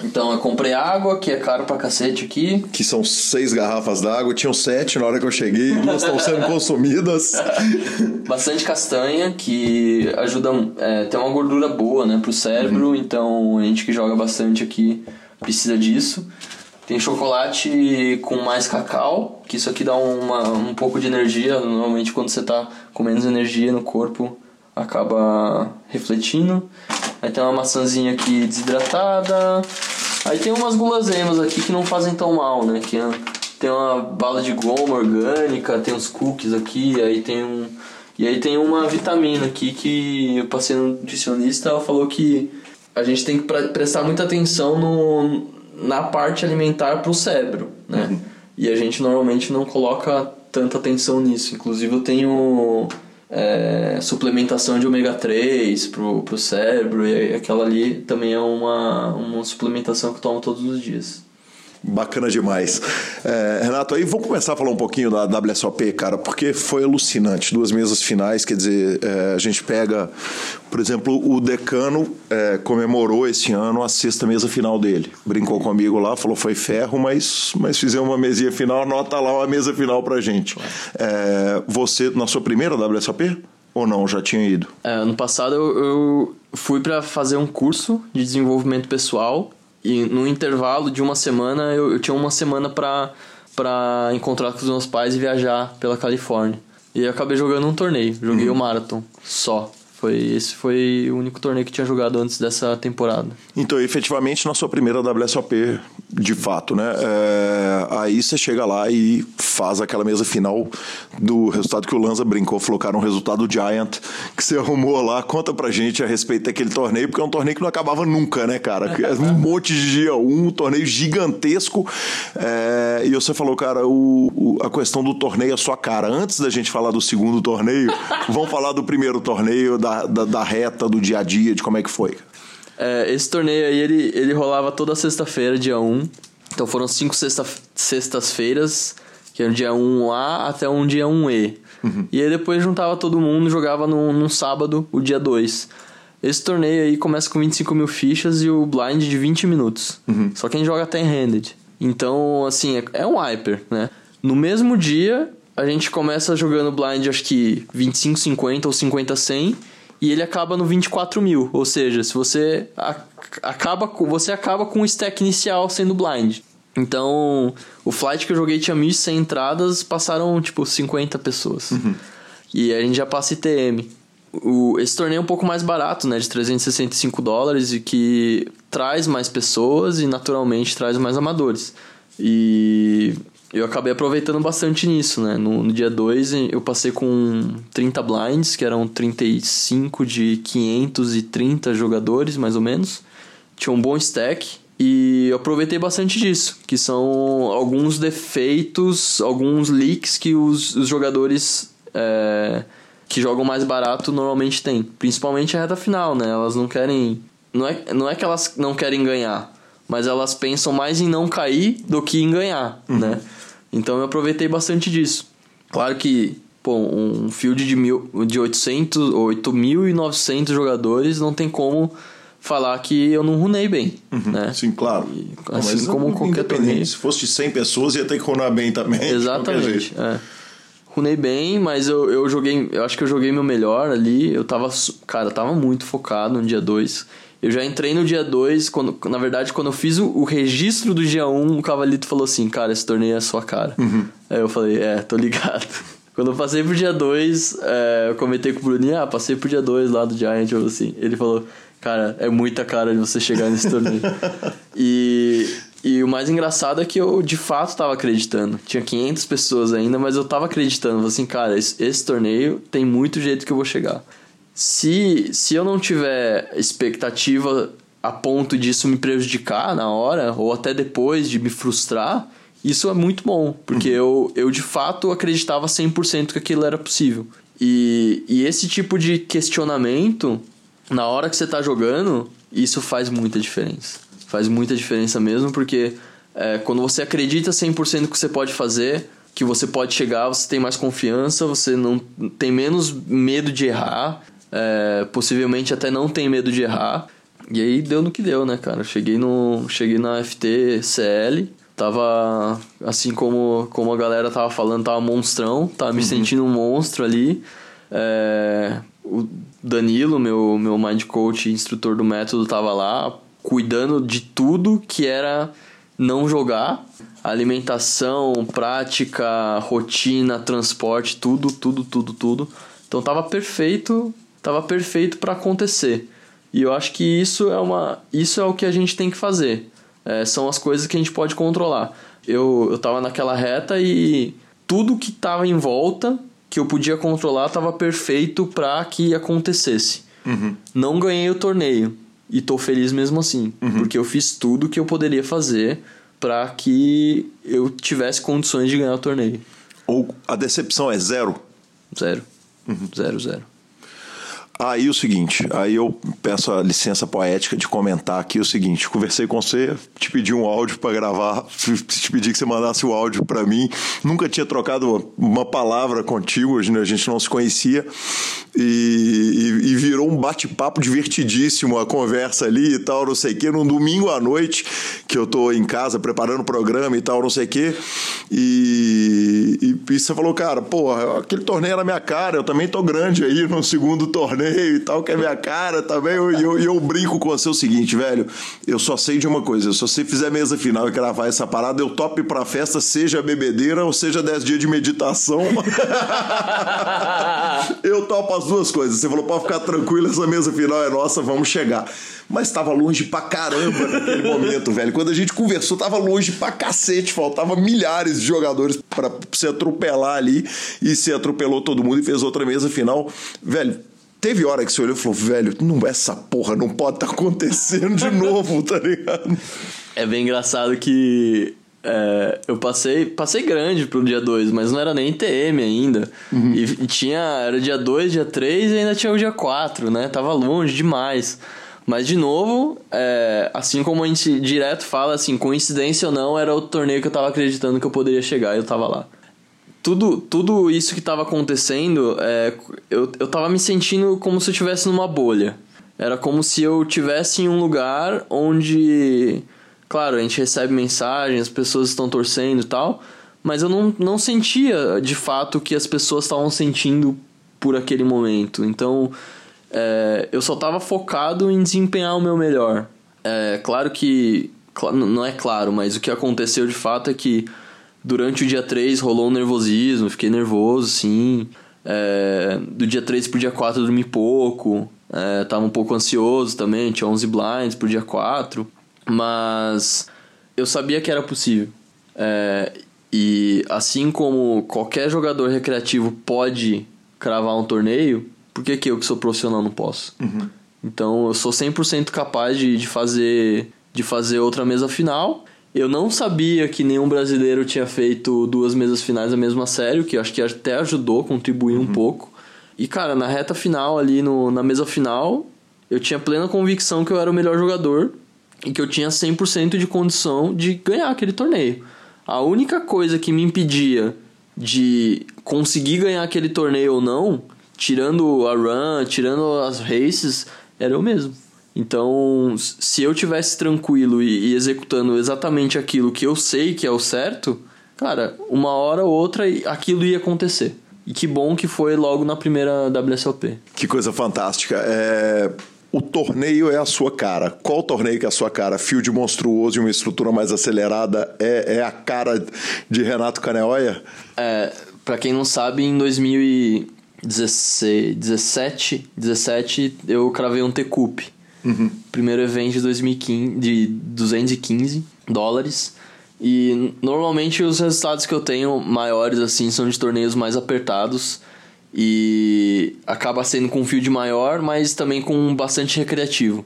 Então eu comprei água, que é caro pra cacete aqui. Que são seis garrafas d'água, tinham sete na hora que eu cheguei, duas estão sendo consumidas. Bastante castanha, que ajuda. É, tem uma gordura boa, né, pro cérebro, uhum. então a gente que joga bastante aqui precisa disso. Tem chocolate com mais cacau, que isso aqui dá uma, um pouco de energia. Normalmente quando você tá com menos energia no corpo, acaba refletindo. Aí tem uma maçãzinha aqui desidratada. Aí tem umas guloseimas aqui que não fazem tão mal, né? Que é, tem uma bala de goma orgânica, tem uns cookies aqui, aí tem um. E aí tem uma vitamina aqui que eu passei no nutricionista, ela falou que a gente tem que prestar muita atenção no, na parte alimentar para o cérebro, né? Uhum. E a gente normalmente não coloca tanta atenção nisso. Inclusive eu tenho é, suplementação de ômega 3 pro, pro cérebro, e aquela ali também é uma, uma suplementação que eu tomo todos os dias. Bacana demais. É, Renato, aí vamos começar a falar um pouquinho da WSOP, cara, porque foi alucinante. Duas mesas finais, quer dizer, é, a gente pega, por exemplo, o Decano é, comemorou esse ano a sexta mesa final dele. Brincou comigo lá, falou foi ferro, mas, mas fizemos uma mesinha final, anota lá uma mesa final pra gente. É, você, na sua primeira WSOP? Ou não, já tinha ido? É, ano passado eu, eu fui para fazer um curso de desenvolvimento pessoal e no intervalo de uma semana, eu, eu tinha uma semana pra, pra encontrar com os meus pais e viajar pela Califórnia. E eu acabei jogando um torneio, joguei uhum. o Marathon só. Foi, esse foi o único torneio que tinha jogado antes dessa temporada. Então, efetivamente, na sua primeira WSOP, de fato, né? É, aí você chega lá e faz aquela mesa final do resultado que o Lanza brincou, falou, cara, um resultado Giant que você arrumou lá. Conta pra gente a respeito daquele torneio, porque é um torneio que não acabava nunca, né, cara? É um monte de dia um, torneio gigantesco. É, e você falou, cara, o, o, a questão do torneio é sua cara. Antes da gente falar do segundo torneio, vamos falar do primeiro torneio, da da, da, da reta, do dia a dia, de como é que foi? É, esse torneio aí, ele, ele rolava toda sexta-feira, dia 1. Então foram cinco sexta, sextas-feiras, que era o dia 1A até um dia 1E. Uhum. E aí depois juntava todo mundo e jogava num, num sábado, o dia 2. Esse torneio aí começa com 25 mil fichas e o blind de 20 minutos. Uhum. Só quem joga tem handed. Então, assim, é, é um hyper, né? No mesmo dia, a gente começa jogando blind, acho que 25, 50 ou 50, 100 e ele acaba no 24 mil. Ou seja, se você acaba, você acaba com o stack inicial sendo blind. Então, o flight que eu joguei tinha 1.100 entradas, passaram tipo 50 pessoas. Uhum. E a gente já passa ITM. O, esse torneio é um pouco mais barato, né? De 365 dólares e que traz mais pessoas e naturalmente traz mais amadores. E eu acabei aproveitando bastante nisso, né? No, no dia 2 eu passei com 30 blinds, que eram 35 de 530 jogadores, mais ou menos. Tinha um bom stack e eu aproveitei bastante disso, que são alguns defeitos, alguns leaks que os, os jogadores é, que jogam mais barato normalmente têm. Principalmente a reta final, né? Elas não querem. Não é, não é que elas não querem ganhar, mas elas pensam mais em não cair do que em ganhar, uhum. né? Então eu aproveitei bastante disso. Claro que, pô, um field de, mil, de 800, 8.900 jogadores não tem como falar que eu não runei bem, uhum, né? Sim, claro. E, assim Mas como qualquer torneio. Se fosse de 100 pessoas, ia ter que runar bem também. Exatamente, é. Runei bem, mas eu, eu joguei, eu acho que eu joguei meu melhor ali. Eu tava, cara, eu tava muito focado no dia 2. Eu já entrei no dia 2, quando, na verdade, quando eu fiz o, o, registro do dia 1, um, o Cavalito falou assim, cara, esse torneio é a sua cara. Uhum. Aí eu falei, é, tô ligado. Quando eu passei pro dia 2, é, eu comentei com o Bruninho, ah, passei pro dia 2 lá do Giant, ou assim. Ele falou, cara, é muita cara de você chegar nesse torneio. e, e o mais engraçado é que eu, de fato, tava acreditando. Tinha 500 pessoas ainda, mas eu tava acreditando. Falei assim, cara, esse, esse torneio tem muito jeito que eu vou chegar se, se eu não tiver expectativa a ponto disso me prejudicar na hora, ou até depois de me frustrar, isso é muito bom, porque uhum. eu, eu de fato acreditava 100% que aquilo era possível. E, e esse tipo de questionamento, na hora que você está jogando, isso faz muita diferença. Faz muita diferença mesmo, porque é, quando você acredita 100% que você pode fazer, que você pode chegar, você tem mais confiança, você não tem menos medo de errar, é, possivelmente até não tem medo de errar. E aí deu no que deu, né, cara? cheguei, no, cheguei na FTCL, tava assim como, como a galera tava falando, tava monstrão, tava me uhum. sentindo um monstro ali. É, o Danilo, meu, meu mind coach, instrutor do método, tava lá cuidando de tudo que era não jogar. Alimentação, prática, rotina, transporte, tudo, tudo, tudo, tudo. Então tava perfeito estava perfeito para acontecer. E eu acho que isso é, uma, isso é o que a gente tem que fazer. É, são as coisas que a gente pode controlar. Eu, eu tava naquela reta e tudo que estava em volta, que eu podia controlar, estava perfeito para que acontecesse. Uhum. Não ganhei o torneio. E tô feliz mesmo assim. Uhum. Porque eu fiz tudo que eu poderia fazer para que eu tivesse condições de ganhar o torneio. Ou a decepção é zero? Zero. Uhum. Zero, zero. Aí o seguinte, aí eu peço a licença poética de comentar aqui o seguinte: conversei com você, te pedi um áudio para gravar, te pedi que você mandasse o áudio para mim. Nunca tinha trocado uma palavra contigo, a gente não se conhecia e, e, e virou um bate-papo divertidíssimo a conversa ali e tal, não sei o quê, num domingo à noite que eu tô em casa preparando o programa e tal, não sei o quê. E, e, e você falou, cara, pô, aquele torneio era minha cara, eu também tô grande aí no segundo torneio e tal, que é minha cara também. E eu, eu, eu, brinco com você o seguinte, velho. Eu só sei de uma coisa: se você fizer mesa final e gravar essa parada, eu topo pra festa, seja bebedeira ou seja 10 dias de meditação. eu topo as duas coisas. Você falou, pode ficar tranquilo, essa mesa final é nossa, vamos chegar. Mas estava longe pra caramba naquele momento, velho. Quando a gente conversou, tava longe pra cacete. Faltava milhares de jogadores para se atropelar ali. E se atropelou todo mundo e fez outra mesa final. Velho, Teve hora que você olhou e falou, velho, não, essa porra não pode estar tá acontecendo de novo, tá ligado? É bem engraçado que É, eu passei, passei grande pro dia 2, mas não era nem TM ainda. Uhum. E, e, tinha. Era dia 2, dia 3 e ainda tinha o dia 4, né? Tava longe demais. Mas, de novo, é, assim como a gente direto fala, assim, coincidência ou não, era o torneio que eu tava acreditando que eu poderia chegar e eu tava lá. Tudo, tudo isso que tava acontecendo, é, eu, eu tava me sentindo como se eu estivesse numa bolha. Era como se eu tivesse em um lugar onde Claro, a gente recebe mensagens, as pessoas estão torcendo e tal, mas eu não, não sentia de fato o que as pessoas estavam sentindo por aquele momento. Então, é, eu só estava focado em desempenhar o meu melhor. É, claro que. Não é claro, mas o que aconteceu de fato é que durante o dia 3 rolou um nervosismo, fiquei nervoso, sim. É, do dia 3 pro dia 4 eu dormi pouco, é, tava um pouco ansioso também, tinha 11 blinds pro dia 4. Mas eu sabia que era possível. É, e assim como qualquer jogador recreativo pode cravar um torneio, por que, que eu que sou profissional não posso? Uhum. Então eu sou 100% capaz de, de, fazer, de fazer outra mesa final. Eu não sabia que nenhum brasileiro tinha feito duas mesas finais da mesma série, que acho que até ajudou, contribuiu uhum. um pouco. E cara, na reta final ali, no, na mesa final, eu tinha plena convicção que eu era o melhor jogador e que eu tinha 100% de condição de ganhar aquele torneio. A única coisa que me impedia de conseguir ganhar aquele torneio ou não, tirando a run, tirando as races, era eu mesmo. Então, se eu tivesse tranquilo e, e executando exatamente aquilo que eu sei que é o certo, cara, uma hora ou outra aquilo ia acontecer. E que bom que foi logo na primeira WSOP. Que coisa fantástica. É o torneio é a sua cara. Qual torneio que é a sua cara? Field monstruoso e uma estrutura mais acelerada é, é a cara de Renato Caneoia? É, para quem não sabe, em 2017 17, eu cravei um T-Cup. Uhum. Primeiro evento de 2015, de 215 dólares. E normalmente os resultados que eu tenho maiores assim são de torneios mais apertados e acaba sendo com um field maior, mas também com bastante recreativo.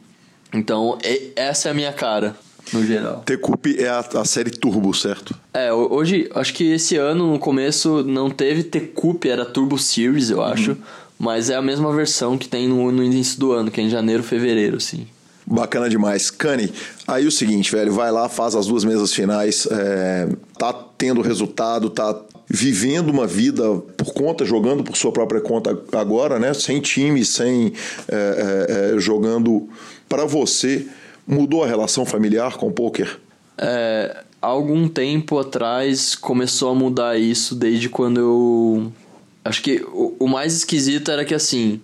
Então, essa é a minha cara, no geral. T-Cup é a, a, série Turbo, certo? É, hoje, acho que esse ano, no começo, não teve T-Cup, era Turbo Series, eu acho. Uhum. Mas é a mesma versão que tem no, no início do ano, que é em janeiro, fevereiro, assim. Bacana demais. Cani, aí o seguinte, velho, vai lá, faz as duas mesas finais, é, tá tendo resultado, tá vivendo uma vida por conta, jogando por sua própria conta agora, né? Sem time, sem é, é, é jogando para você, mudou a relação familiar com o poker? É, algum tempo atrás começou a mudar isso desde quando eu acho que o, o mais esquisito era que assim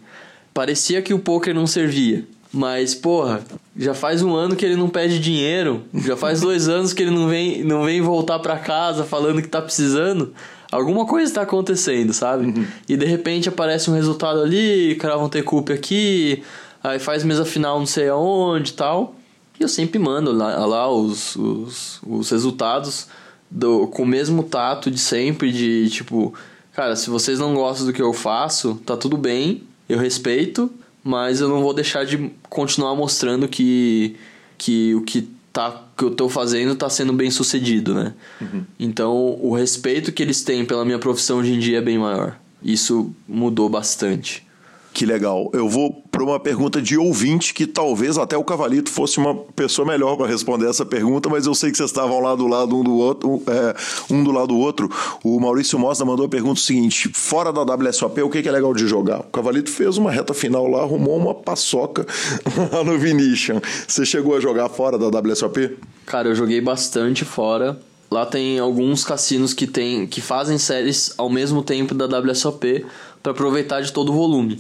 parecia que o poker não servia mas, porra, já faz um ano que ele não pede dinheiro, já faz dois anos que ele não vem, não vem voltar para casa falando que tá precisando. Alguma coisa tá acontecendo, sabe? Uhum. E de repente aparece um resultado ali, crava um T-Cup aqui, aí faz mesa final não sei aonde e tal. E eu sempre mando lá, lá os, os, os resultados do, com o mesmo tato de sempre, de tipo, cara, se vocês não gostam do que eu faço, tá tudo bem, eu respeito, mas eu não vou deixar de continuar mostrando que, que o que, tá, que eu estou fazendo está sendo bem sucedido, né? Uhum. Então, o respeito que eles têm pela minha profissão hoje em dia é bem maior. Isso mudou bastante. Que legal. Eu vou para uma pergunta de ouvinte que talvez até o Cavalito fosse uma pessoa melhor para responder essa pergunta, mas eu sei que vocês estavam lá do lado um do outro, um, é, um do lado do outro. O Maurício Mosna mandou a pergunta seguinte: fora da WSOP, o que é legal de jogar? O Cavalito fez uma reta final lá, arrumou uma paçoca lá no Vinicius. Você chegou a jogar fora da WSOP? Cara, eu joguei bastante fora. Lá tem alguns cassinos que tem que fazem séries ao mesmo tempo da WSOP para aproveitar de todo o volume.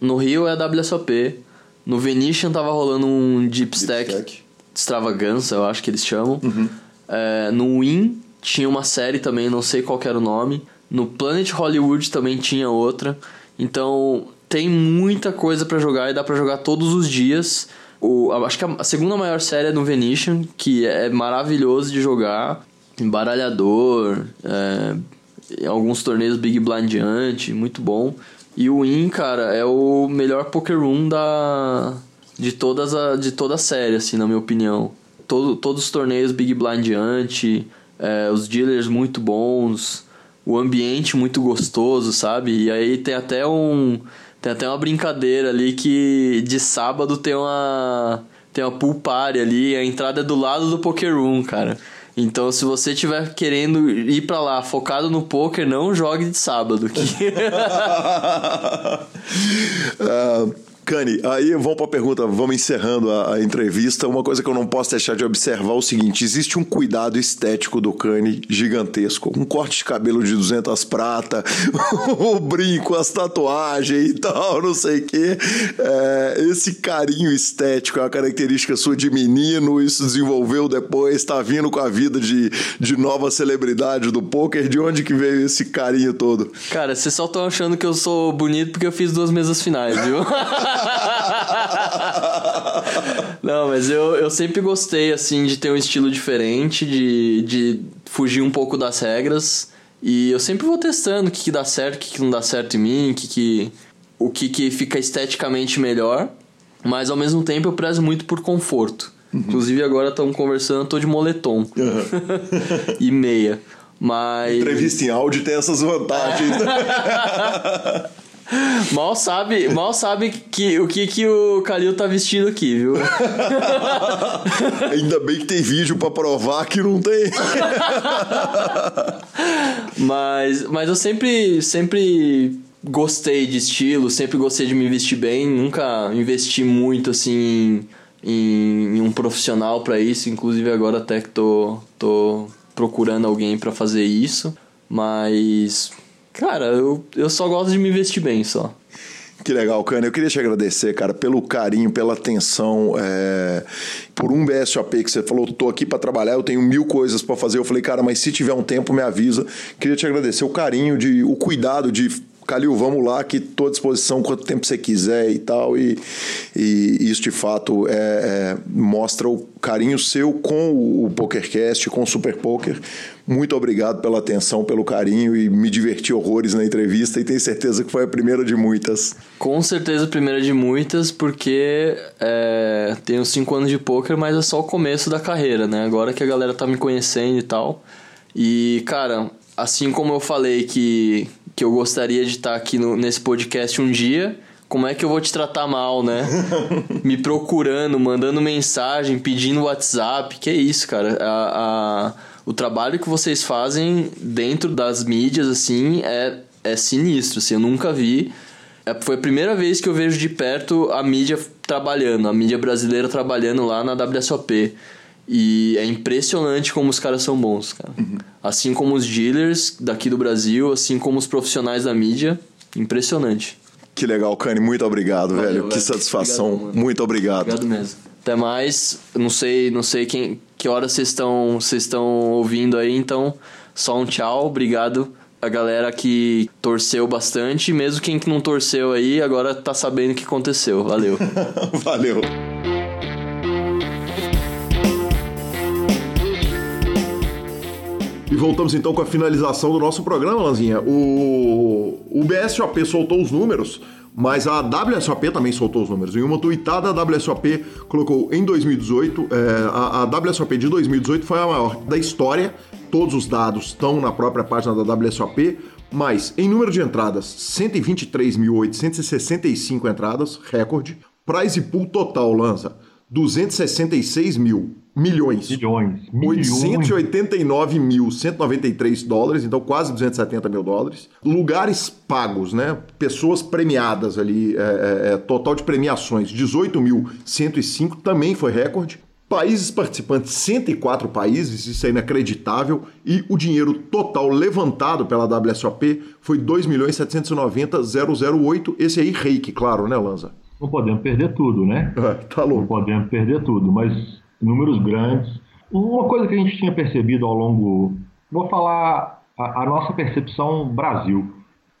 No Rio é a WSOP. No Venetian tava rolando um Deep Stack, Deep Stack. extravagança, eu acho que eles chamam. Uhum. É, no Win tinha uma série também, não sei qual era o nome. No Planet Hollywood também tinha outra. Então tem muita coisa para jogar e dá para jogar todos os dias. O, acho que a segunda maior série é no Venetian, que é maravilhoso de jogar. Embaralhador, é, alguns torneios Big Blind Ante, muito bom. E o Win, cara, é o melhor poker room da de todas a, de toda a série, assim, na minha opinião. Todo, todos os torneios Big Blind Ante, é, os dealers muito bons, o ambiente muito gostoso, sabe? E aí tem até um tem até uma brincadeira ali que de sábado tem uma tem uma pool party ali, a entrada é do lado do poker room, cara. Então, se você estiver querendo ir para lá focado no poker, não jogue de sábado. Que... uh, Cani, aí vamos para a pergunta, vamos encerrando a, a, entrevista. Uma coisa que eu não posso deixar de observar é o seguinte: existe um cuidado estético do Cani gigantesco. Um corte de cabelo de 200 prata, o brinco, as tatuagens e tal, não sei o quê. É, esse carinho estético é uma característica sua de menino, isso desenvolveu depois, está vindo com a vida de, de nova celebridade do poker. De onde que veio esse carinho todo? Cara, vocês só estão achando que eu sou bonito porque eu fiz duas mesas finais, viu? Não, mas eu, eu sempre gostei, assim, de ter um estilo diferente, de, de fugir um pouco das regras. E eu sempre vou testando o que, que dá certo, o que, que não dá certo em mim, o que, que, o que, que fica esteticamente melhor. Mas ao mesmo tempo eu prezo muito por conforto. Uhum. Inclusive agora estamos conversando, tô de moletom. Uhum. e meia. Mas. Entrevista em áudio tem essas vantagens. Mal sabe, mal sabe que, o que, que o Kalil tá vestindo aqui, viu? Ainda bem que tem vídeo para provar que não tem. mas, mas eu sempre, sempre gostei de estilo, sempre gostei de me vestir bem, nunca investi muito assim em, em um profissional para isso, inclusive agora até que tô, tô procurando alguém para fazer isso, mas Cara, eu, eu só gosto de me vestir bem só. Que legal, Cana. Eu queria te agradecer, cara, pelo carinho, pela atenção, é... por um BSOP que você falou, tô aqui para trabalhar, eu tenho mil coisas para fazer. Eu falei, cara, mas se tiver um tempo, me avisa. Queria te agradecer o carinho, de, o cuidado de Calil, vamos lá, que estou à disposição quanto tempo você quiser e tal. E, e isso de fato é, é, mostra o carinho seu com o, PokerCast, com o Super Poker. Muito obrigado pela atenção, pelo carinho e me diverti horrores na entrevista e tenho certeza que foi a primeira de muitas. Com certeza a primeira de muitas, porque é, tenho cinco anos de poker, mas é só o começo da carreira, né? Agora que a galera tá me conhecendo e tal. E, cara, assim como eu falei que que eu gostaria de estar aqui no, nesse podcast um dia, como é que eu vou te tratar mal, né? Me procurando, mandando mensagem, pedindo WhatsApp, que é isso, cara. A, a, o trabalho que vocês fazem dentro das mídias, assim, é, é sinistro, assim, eu nunca vi. É, foi a primeira vez que eu vejo de perto a mídia trabalhando, a mídia brasileira trabalhando lá na WSOP. E é impressionante como os caras são bons, cara. Uhum. Assim como os dealers daqui do Brasil, assim como os profissionais da mídia. Impressionante. Que legal, Cani. Muito obrigado, Valeu, velho. velho. Que satisfação. Obrigado, muito obrigado. Obrigado mesmo. Até mais. Não sei, não sei quem, que hora vocês estão, vocês estão ouvindo aí, então só um tchau. Obrigado a galera que torceu bastante, mesmo quem que não torceu aí, agora tá sabendo o que aconteceu. Valeu. Valeu. E voltamos então com a finalização do nosso programa, Lanzinha. O, o BSOP soltou os números, mas a WSOP também soltou os números. Em uma tuitada, a WSOP colocou em 2018, é, a, a WSOP de 2018 foi a maior da história. Todos os dados estão na própria página da WSOP, mas em número de entradas, 123.865 entradas, recorde. Prize pool total, Lanza, 266 mil milhões. Milhões. 889.193 dólares, então quase 270 mil dólares. Lugares pagos, né? Pessoas premiadas ali, é, é, é total de premiações, 18.105, também foi recorde. Países participantes, 104 países, isso é inacreditável. E o dinheiro total levantado pela WSOP foi 2.790.008. Esse aí, reiki, claro, né, Lanza? Não podemos perder tudo, né? É, tá louco. Não podemos perder tudo, mas números grandes. Uma coisa que a gente tinha percebido ao longo. Vou falar a, a nossa percepção Brasil.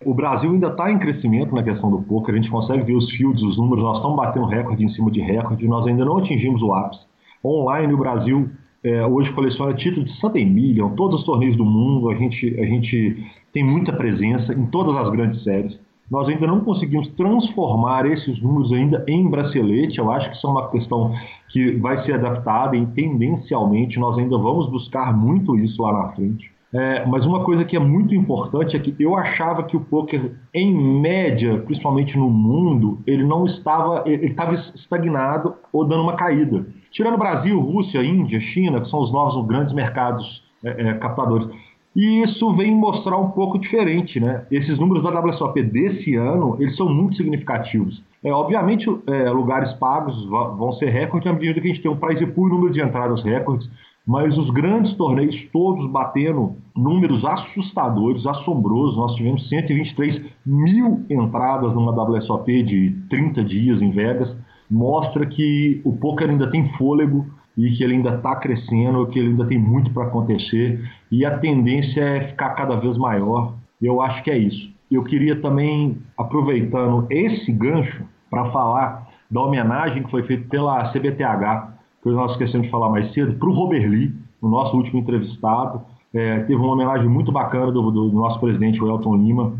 O Brasil ainda está em crescimento na questão do poker, a gente consegue ver os fields, os números, nós estamos batendo recorde em cima de recorde, nós ainda não atingimos o ápice. Online, o Brasil é, hoje coleciona títulos de Sunday Million, todos os torneios do mundo, a gente, a gente tem muita presença em todas as grandes séries nós ainda não conseguimos transformar esses números ainda em bracelete. Eu acho que isso é uma questão que vai ser adaptada e tendencialmente nós ainda vamos buscar muito isso lá na frente. É, mas uma coisa que é muito importante é que eu achava que o poker, em média, principalmente no mundo, ele não estava, ele estava estagnado ou dando uma caída. Tirando Brasil, Rússia, Índia, China, que são os novos grandes mercados é, é, captadores. E isso vem mostrar um pouco diferente, né? Esses números da WSOP desse ano, eles são muito significativos. É, obviamente, é, lugares pagos vão ser recordes à medida que a gente tem um prize pool e número de entradas recordes, mas os grandes torneios todos batendo números assustadores, assombrosos. Nós tivemos 123 mil entradas numa WSOP de 30 dias em Vegas. Mostra que o poker ainda tem fôlego e que ele ainda está crescendo, que ele ainda tem muito para acontecer e a tendência é ficar cada vez maior. Eu acho que é isso. Eu queria também, aproveitando esse gancho, para falar da homenagem que foi feita pela CBTH que nós esquecemos de falar mais cedo, para o Robert Lee, o nosso último entrevistado. É, teve uma homenagem muito bacana do, do, nosso presidente, o Elton Lima,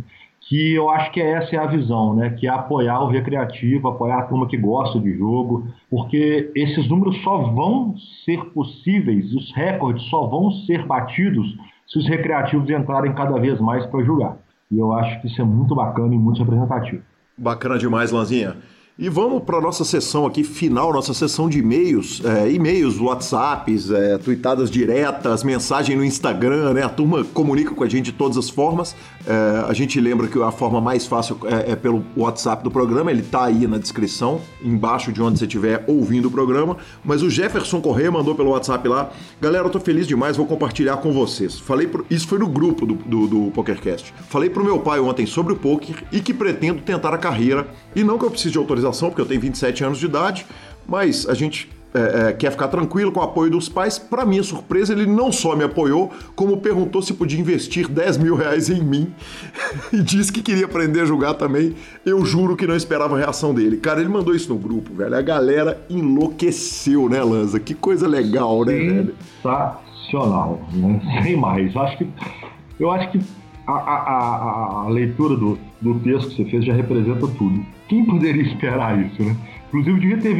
que eu acho que essa é a visão, né? que é apoiar o recreativo, apoiar a turma que gosta de jogo, porque esses números só vão ser possíveis, os recordes só vão ser batidos se os recreativos entrarem cada vez mais para jogar. E eu acho que isso é muito bacana e muito representativo. Bacana demais, Lanzinha. E vamos para nossa sessão aqui final, nossa sessão de e-mails, é, e-mails, WhatsApps, é, tweetadas diretas, mensagem no Instagram, né? A turma comunica com a gente de todas as formas. É, a gente lembra que a forma mais fácil é, é pelo WhatsApp do programa, ele está aí na descrição, embaixo de onde você estiver ouvindo o programa. Mas o Jefferson Corrêa mandou pelo WhatsApp lá. Galera, eu tô feliz demais, vou compartilhar com vocês. Falei pro... Isso foi no grupo do, do, do PokerCast. Falei pro meu pai ontem sobre o poker e que pretendo tentar a carreira. E não que eu precise de autorização porque eu tenho 27 anos de idade, mas a gente é, é, quer ficar tranquilo com o apoio dos pais. Para minha surpresa, ele não só me apoiou, como perguntou se podia investir 10 mil reais em mim e disse que queria aprender a jogar também. Eu juro que não esperava a reação dele. Cara, ele mandou isso no grupo, velho. A galera enlouqueceu, né, Lanza? Que coisa legal, né, velho? Sensacional, né? Sem mais. Acho que, eu acho que a, a, a, a leitura do, do texto que você fez já representa tudo. Quem poderia esperar isso, né? Inclusive, devia ter,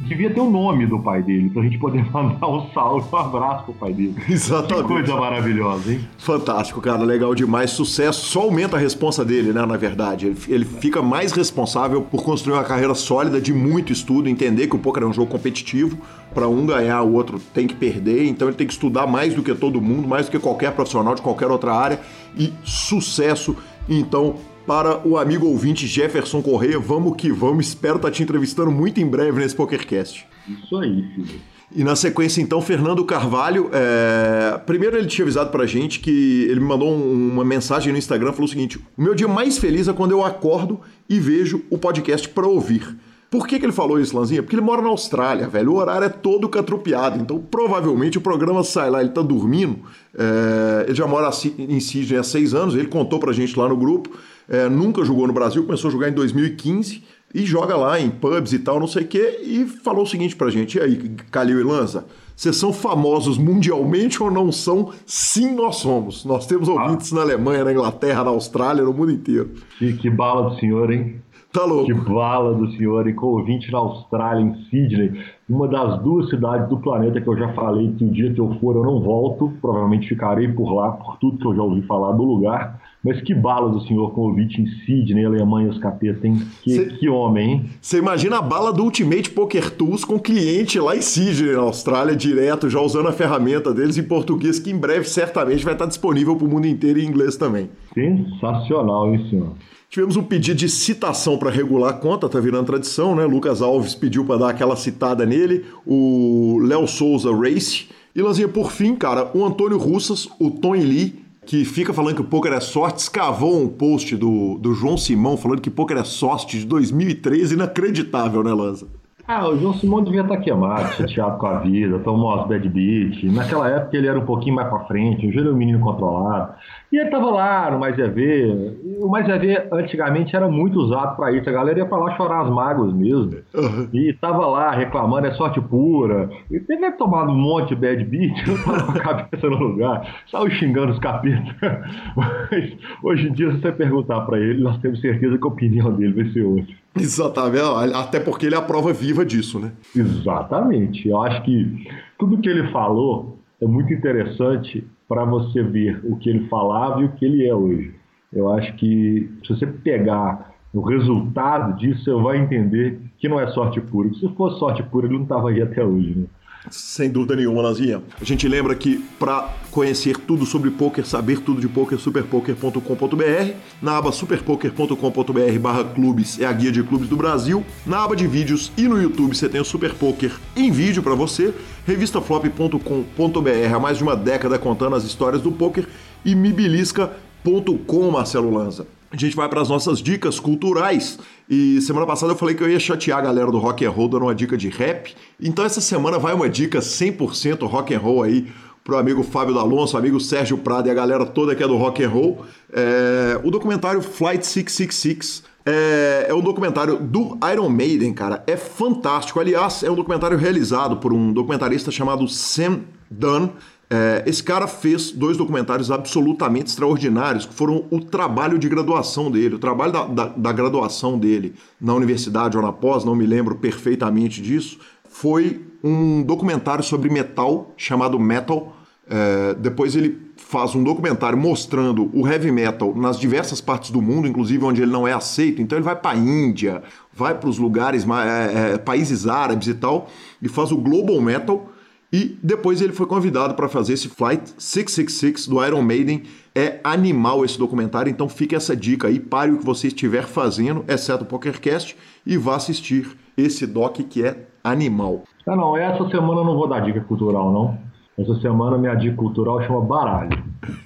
devia ter o nome do pai dele, pra gente poder mandar um salve, um abraço pro pai dele. Exatamente. Que coisa maravilhosa, hein? Fantástico, cara, legal demais. Sucesso. Só aumenta a responsa dele, né, na verdade. Ele, ele fica mais responsável por construir uma carreira sólida de muito estudo, entender que o poker é um jogo competitivo. Para um ganhar, o outro tem que perder. Então ele tem que estudar mais do que todo mundo, mais do que qualquer profissional de qualquer outra área. E sucesso. Então, para o amigo ouvinte Jefferson Correia. Vamos que vamos. Espero estar tá te entrevistando muito em breve nesse PokerCast. Isso aí, filho. E na sequência, então, Fernando Carvalho. É... Primeiro, ele tinha avisado pra gente que ele me mandou um, uma mensagem no Instagram falou o seguinte: O meu dia mais feliz é quando eu acordo e vejo o podcast para ouvir. Por que, que ele falou isso, Lanzinha? Porque ele mora na Austrália, velho. O horário é todo catrupiado. Então, provavelmente, o programa sai lá, ele tá dormindo. É... Ele já mora em Sydney há seis anos. Ele contou pra gente lá no grupo é, nunca jogou no Brasil, começou a jogar em 2015 e joga lá em pubs e tal, não sei o quê, e falou o seguinte pra gente: e aí, Calil e Lanza, vocês são famosos mundialmente ou não são? Sim, nós somos. Nós temos ah. ouvintes ah. na Alemanha, na Inglaterra, na Austrália, no mundo inteiro. Que, que bala do senhor, hein? Tá louco. Que bala do senhor, e com ouvinte na Austrália, em Sydney, uma das duas cidades do planeta que eu já falei que o dia que eu for eu não volto, provavelmente ficarei por lá, por tudo que eu já ouvi falar do lugar. Mas que bala do senhor com ouvinte em Sydney, Alemanha, os capetas, hein? Que, cê, que homem, hein? Você imagina a bala do Ultimate Poker Tools com cliente lá em Sydney, na Austrália, direto, já usando a ferramenta deles em português, que em breve certamente vai estar disponível para o mundo inteiro em inglês também. Sensacional, hein, senhor? Tivemos um pedido de citação para regular a conta, tá virando tradição, né? Lucas Alves pediu para dar aquela citada nele, o Léo Souza Race. E Lanzinha, por fim, cara, o Antônio Russas, o Tony Lee que fica falando que o poker é sorte, escavou um post do, do João Simão falando que poker é sorte de 2013, inacreditável, né, Lanza? Ah, o João Simão devia estar queimado, chateado com a vida, tomou as bad beat. Naquela época ele era um pouquinho mais pra frente, o era um menino controlado. E ele tava lá no Mais Ver. O Mais Ver antigamente era muito usado para isso. A galera ia pra lá chorar as mágoas mesmo. Uhum. E tava lá reclamando, é sorte pura. E ele deve tomado um monte de bad beat, com a cabeça no lugar, saiu xingando os capetas. Mas hoje em dia, se você perguntar para ele, nós temos certeza que a opinião dele vai ser outra. Exatamente, até porque ele é a prova viva disso, né? Exatamente. Eu acho que tudo que ele falou é muito interessante para você ver o que ele falava e o que ele é hoje. Eu acho que se você pegar o resultado disso, você vai entender que não é sorte pura. Se fosse sorte pura, ele não estava aí até hoje, né? Sem dúvida nenhuma, Nazinha. A gente lembra que para conhecer tudo sobre poker, saber tudo de poker, superpoker.com.br. Na aba superpoker.com.br barra clubes é a guia de clubes do Brasil. Na aba de vídeos e no YouTube você tem o Super Poker em vídeo para você. Revistaflop.com.br há mais de uma década contando as histórias do poker e mibilisca.com, Marcelo Lanza. A gente vai para as nossas dicas culturais. E semana passada eu falei que eu ia chatear a galera do rock and roll dando uma dica de rap. Então essa semana vai uma dica 100% rock and roll aí pro amigo Fábio D'Alonso, amigo Sérgio Prado e a galera toda que é do rock and roll. É... o documentário Flight 666 é... é um documentário do Iron Maiden, cara. É fantástico. Aliás, é um documentário realizado por um documentarista chamado Sam Dunn. É, esse cara fez dois documentários absolutamente extraordinários, que foram o trabalho de graduação dele, o trabalho da, da, da graduação dele na universidade ou na pós, não me lembro perfeitamente disso, foi um documentário sobre metal chamado Metal. É, depois ele faz um documentário mostrando o heavy metal nas diversas partes do mundo, inclusive onde ele não é aceito. Então ele vai para a Índia, vai para os lugares, é, é, países árabes e tal, e faz o global metal e depois ele foi convidado para fazer esse Flight 666 do Iron Maiden. É animal esse documentário, então fica essa dica aí, pare o que você estiver fazendo, exceto o PokerCast, e vá assistir esse doc que é animal. Ah, não, essa semana eu não vou dar dica cultural, não. Essa semana minha dica cultural chama baralho.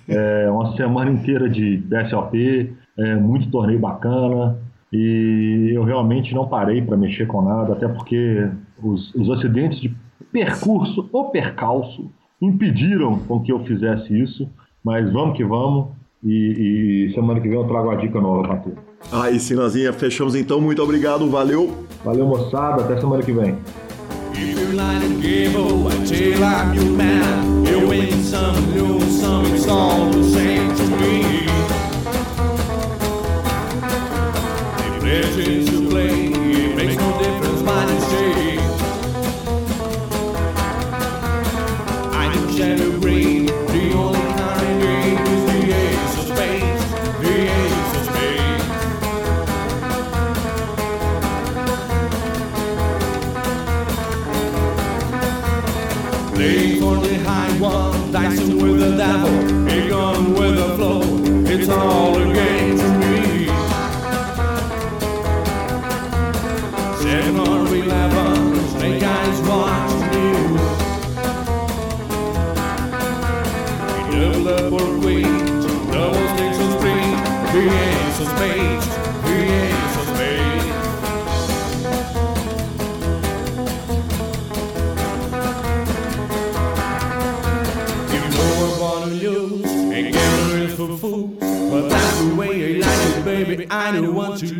É uma semana inteira de BSOP, é muito torneio bacana, e eu realmente não parei para mexer com nada, até porque os, os acidentes de percurso ou percalço impediram com que eu fizesse isso, mas vamos que vamos. E, e semana que vem eu trago a dica nova pra tu. Aí, Sinazinha, fechamos então. Muito obrigado, valeu. Valeu, moçada. Até semana que vem. If I don't minor want to.